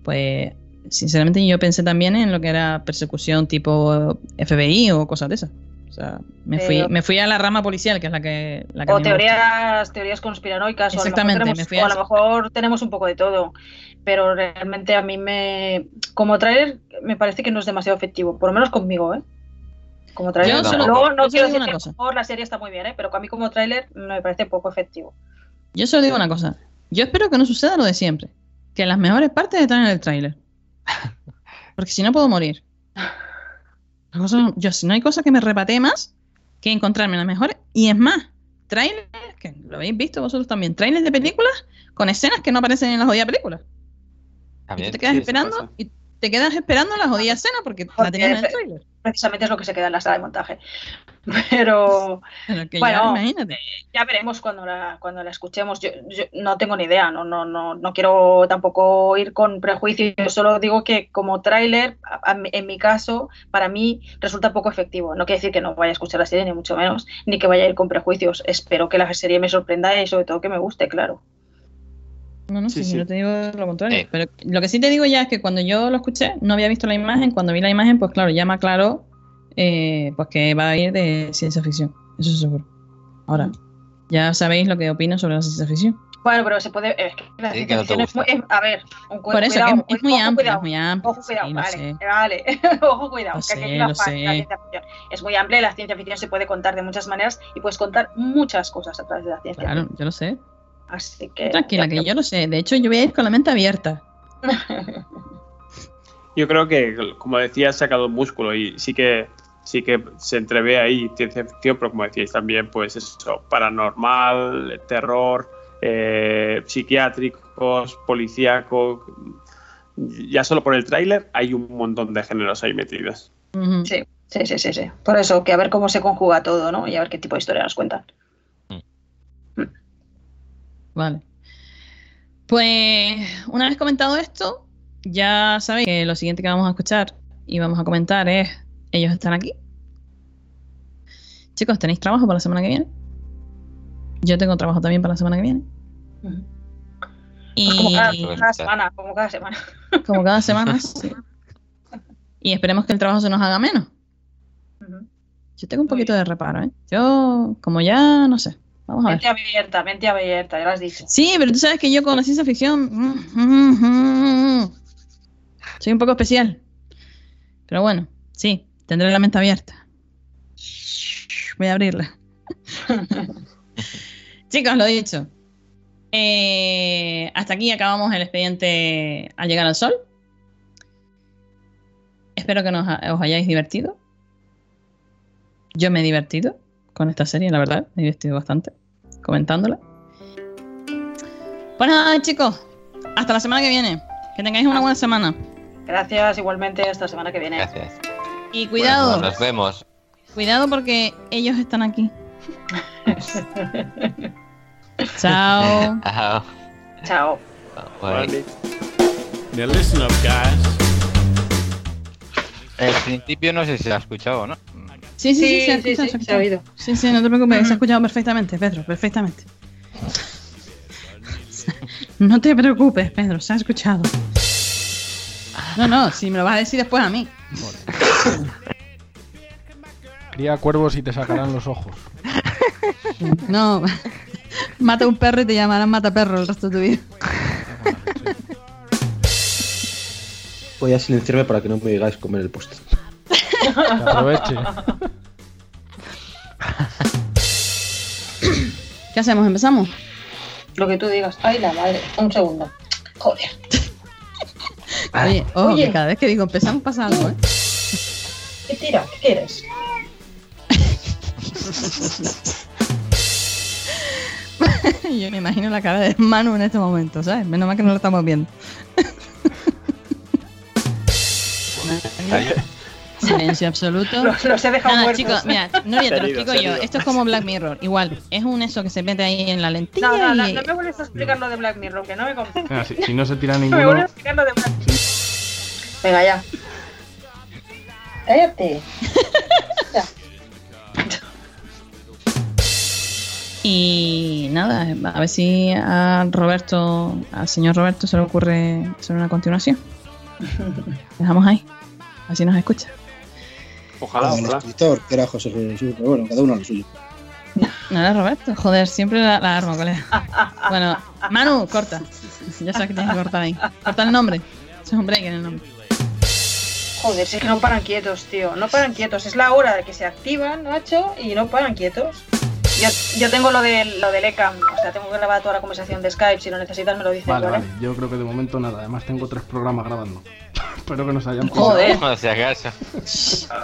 pues sinceramente yo pensé también en lo que era persecución tipo FBI o cosas de esas. O sea, me fui, me fui a la rama policial, que es la que, la que a O teorías, teorías conspiranoicas, o a lo mejor Exactamente, tenemos- me fui o a a lo mejor tenemos un poco de todo. Pero realmente a mí me. Como trailer, me parece que no es demasiado efectivo. Por lo menos conmigo, ¿eh? Como trailer. Yo solo- Luego, yo no solo quiero decir una que a cosa. mejor la serie está muy bien, ¿eh? Pero a mí como trailer me parece poco efectivo. Yo solo digo una cosa. Yo espero que no suceda lo de siempre. Que las mejores partes están en el tráiler. <laughs> Porque si no puedo morir. <laughs> La cosa- yo, si no hay cosa que me repatee más que encontrarme las mejores. Y es más, trailers, que lo habéis visto vosotros también, trailers de películas con escenas que no aparecen en la jodida película. Y También. tú te quedas sí, esperando y te quedas esperando la jodida escena porque la Porque tenían en el trailer. Precisamente es lo que se queda en la sala de montaje. <laughs> Pero, Pero que bueno, ya, imagínate. ya veremos cuando la, cuando la escuchemos. Yo, yo no tengo ni idea, no, no, no, no quiero tampoco ir con prejuicios. Yo solo digo que como tráiler, en mi caso, para mí resulta poco efectivo. No quiere decir que no vaya a escuchar la serie, ni mucho menos, ni que vaya a ir con prejuicios. Espero que la serie me sorprenda y sobre todo que me guste, claro. No, no, Sí, sí, sí. no te digo lo contrario. Eh. Pero lo que sí te digo ya es que cuando yo lo escuché, no había visto la imagen. Cuando vi la imagen, pues claro, ya me aclaró eh, pues que va a ir de ciencia ficción. Eso es seguro. Ahora, ya sabéis lo que opino sobre la ciencia ficción. Bueno, pero se puede. Es que la Sí, ciencia que no te ficción es es- a ver, un Por eso, cuidado, que es, es muy ojo, amplio, cuidado. es muy amplio. Ojo, cuidado, sí, vale, sé. vale. <laughs> Ojo, cuidado. Lo que aquí sé, hay una lo parte de la sé. ciencia ficción. Es muy amplia y la ciencia ficción se puede contar de muchas maneras y puedes contar muchas cosas a través de la ciencia Claro, ficción. yo lo sé. Así que. Tranquila, que yo lo sé. De hecho, yo voy a ir con la mente abierta. <laughs> Yo creo que, como decía, ha sacado músculo y sí que sí que se entrevé ahí ciencia ficción, pero como decíais también, pues eso, paranormal, terror, eh, psiquiátricos, policíaco. Ya solo por el tráiler hay un montón de géneros ahí metidos. Sí, sí, sí, sí, sí. Por eso, que a ver cómo se conjuga todo, ¿no? Y a ver qué tipo de historia nos cuentan. Vale. Pues una vez comentado esto, ya sabéis que lo siguiente que vamos a escuchar y vamos a comentar es ellos están aquí. Chicos, ¿tenéis trabajo para la semana que viene? Yo tengo trabajo también para la semana que viene. Y Pues como cada, cada semana, como cada semana. como cada <laughs> semana, sí. Y esperemos que el trabajo se nos haga menos. Yo tengo un poquito de reparo, ¿eh? Yo, como ya, no sé. Vamos a ver. Mente abierta, mente abierta, ya lo has dicho. Sí, pero tú sabes que yo con la ciencia ficción mm, mm, mm, mm, soy un poco especial. Pero bueno, sí, tendré la mente abierta. Voy a abrirla. <laughs> Chicos, lo dicho. Eh, hasta aquí acabamos el expediente al llegar al sol. Espero que nos, os hayáis divertido. Yo me he divertido con esta serie, la verdad. Me he divertido bastante comentándola. Pues nada, chicos. Hasta la semana que viene. Que tengáis una buena semana. Gracias, igualmente, hasta la semana que viene. Gracias. Y cuidado, Bueno, nos vemos. cuidado porque ellos están aquí. Chao. <laughs> Chao. Chao. Bye. Now listen up, guys. El principio no sé si lo has escuchado o no. Sí, sí, sí, Sí, se ha escuchado, sí, se ha se ha oído. Sí, sí, no te preocupes, se ha escuchado perfectamente, Pedro, perfectamente. <laughs> No te preocupes, Pedro, se ha escuchado. No, no, si me lo vas a decir después a mí. Cría cuervos y te sacarán los ojos. No, <laughs> mata un perro y te llamarán mata perro el resto de tu vida. Voy a silenciarme para que no me digáis comer el postre. Aproveche. ¿Qué hacemos? ¿Empezamos? Lo que tú digas. Ay, la madre. Un segundo. Joder. Oye, ojo, Oye. que cada vez que digo empezamos pasa algo, ¿eh? ¿Qué tira? ¿Qué quieres? <laughs> Yo me imagino la cara de Manu en este momento, ¿sabes? Menos mal que no lo estamos viendo. Silencio absoluto. Los, los he dejado Nada, chicos, mira, Nuria, te lo explico yo. Esto es como Black Mirror, igual. Es un eso que se mete ahí en la lentilla No, no, no, y... no me vuelves a explicar lo de Black Mirror, que no me convence. Venga, si, si no se tira No <laughs> me ninguno, vuelves a explicar lo de Black Mirror. Venga, ya. Cállate. <laughs> Y nada, a ver si a Roberto, al señor Roberto se le ocurre hacer una continuación. <laughs> Dejamos ahí. Así nos escucha. Ojalá, el ojalá. escritor, que era José Jesús, pero bueno, cada uno lo suyo. No era Roberto, joder, siempre la, la armo, colega. Bueno, Manu, corta. Ya sabes que tienes que cortar ahí. Corta el nombre. Es un break en el nombre. Joder, si es que no paran quietos, tío. No paran quietos. Es la hora de que se activan, Nacho, y no paran quietos. Yo, yo tengo lo, de, lo del ECAM. O sea, tengo que grabar toda la conversación de Skype. Si lo necesitas, me lo dices, Vale, ¿vale? vale. Yo creo que de momento nada. Además tengo tres programas grabando. <laughs> Espero que nos hayan Joder. No, acaso. <laughs>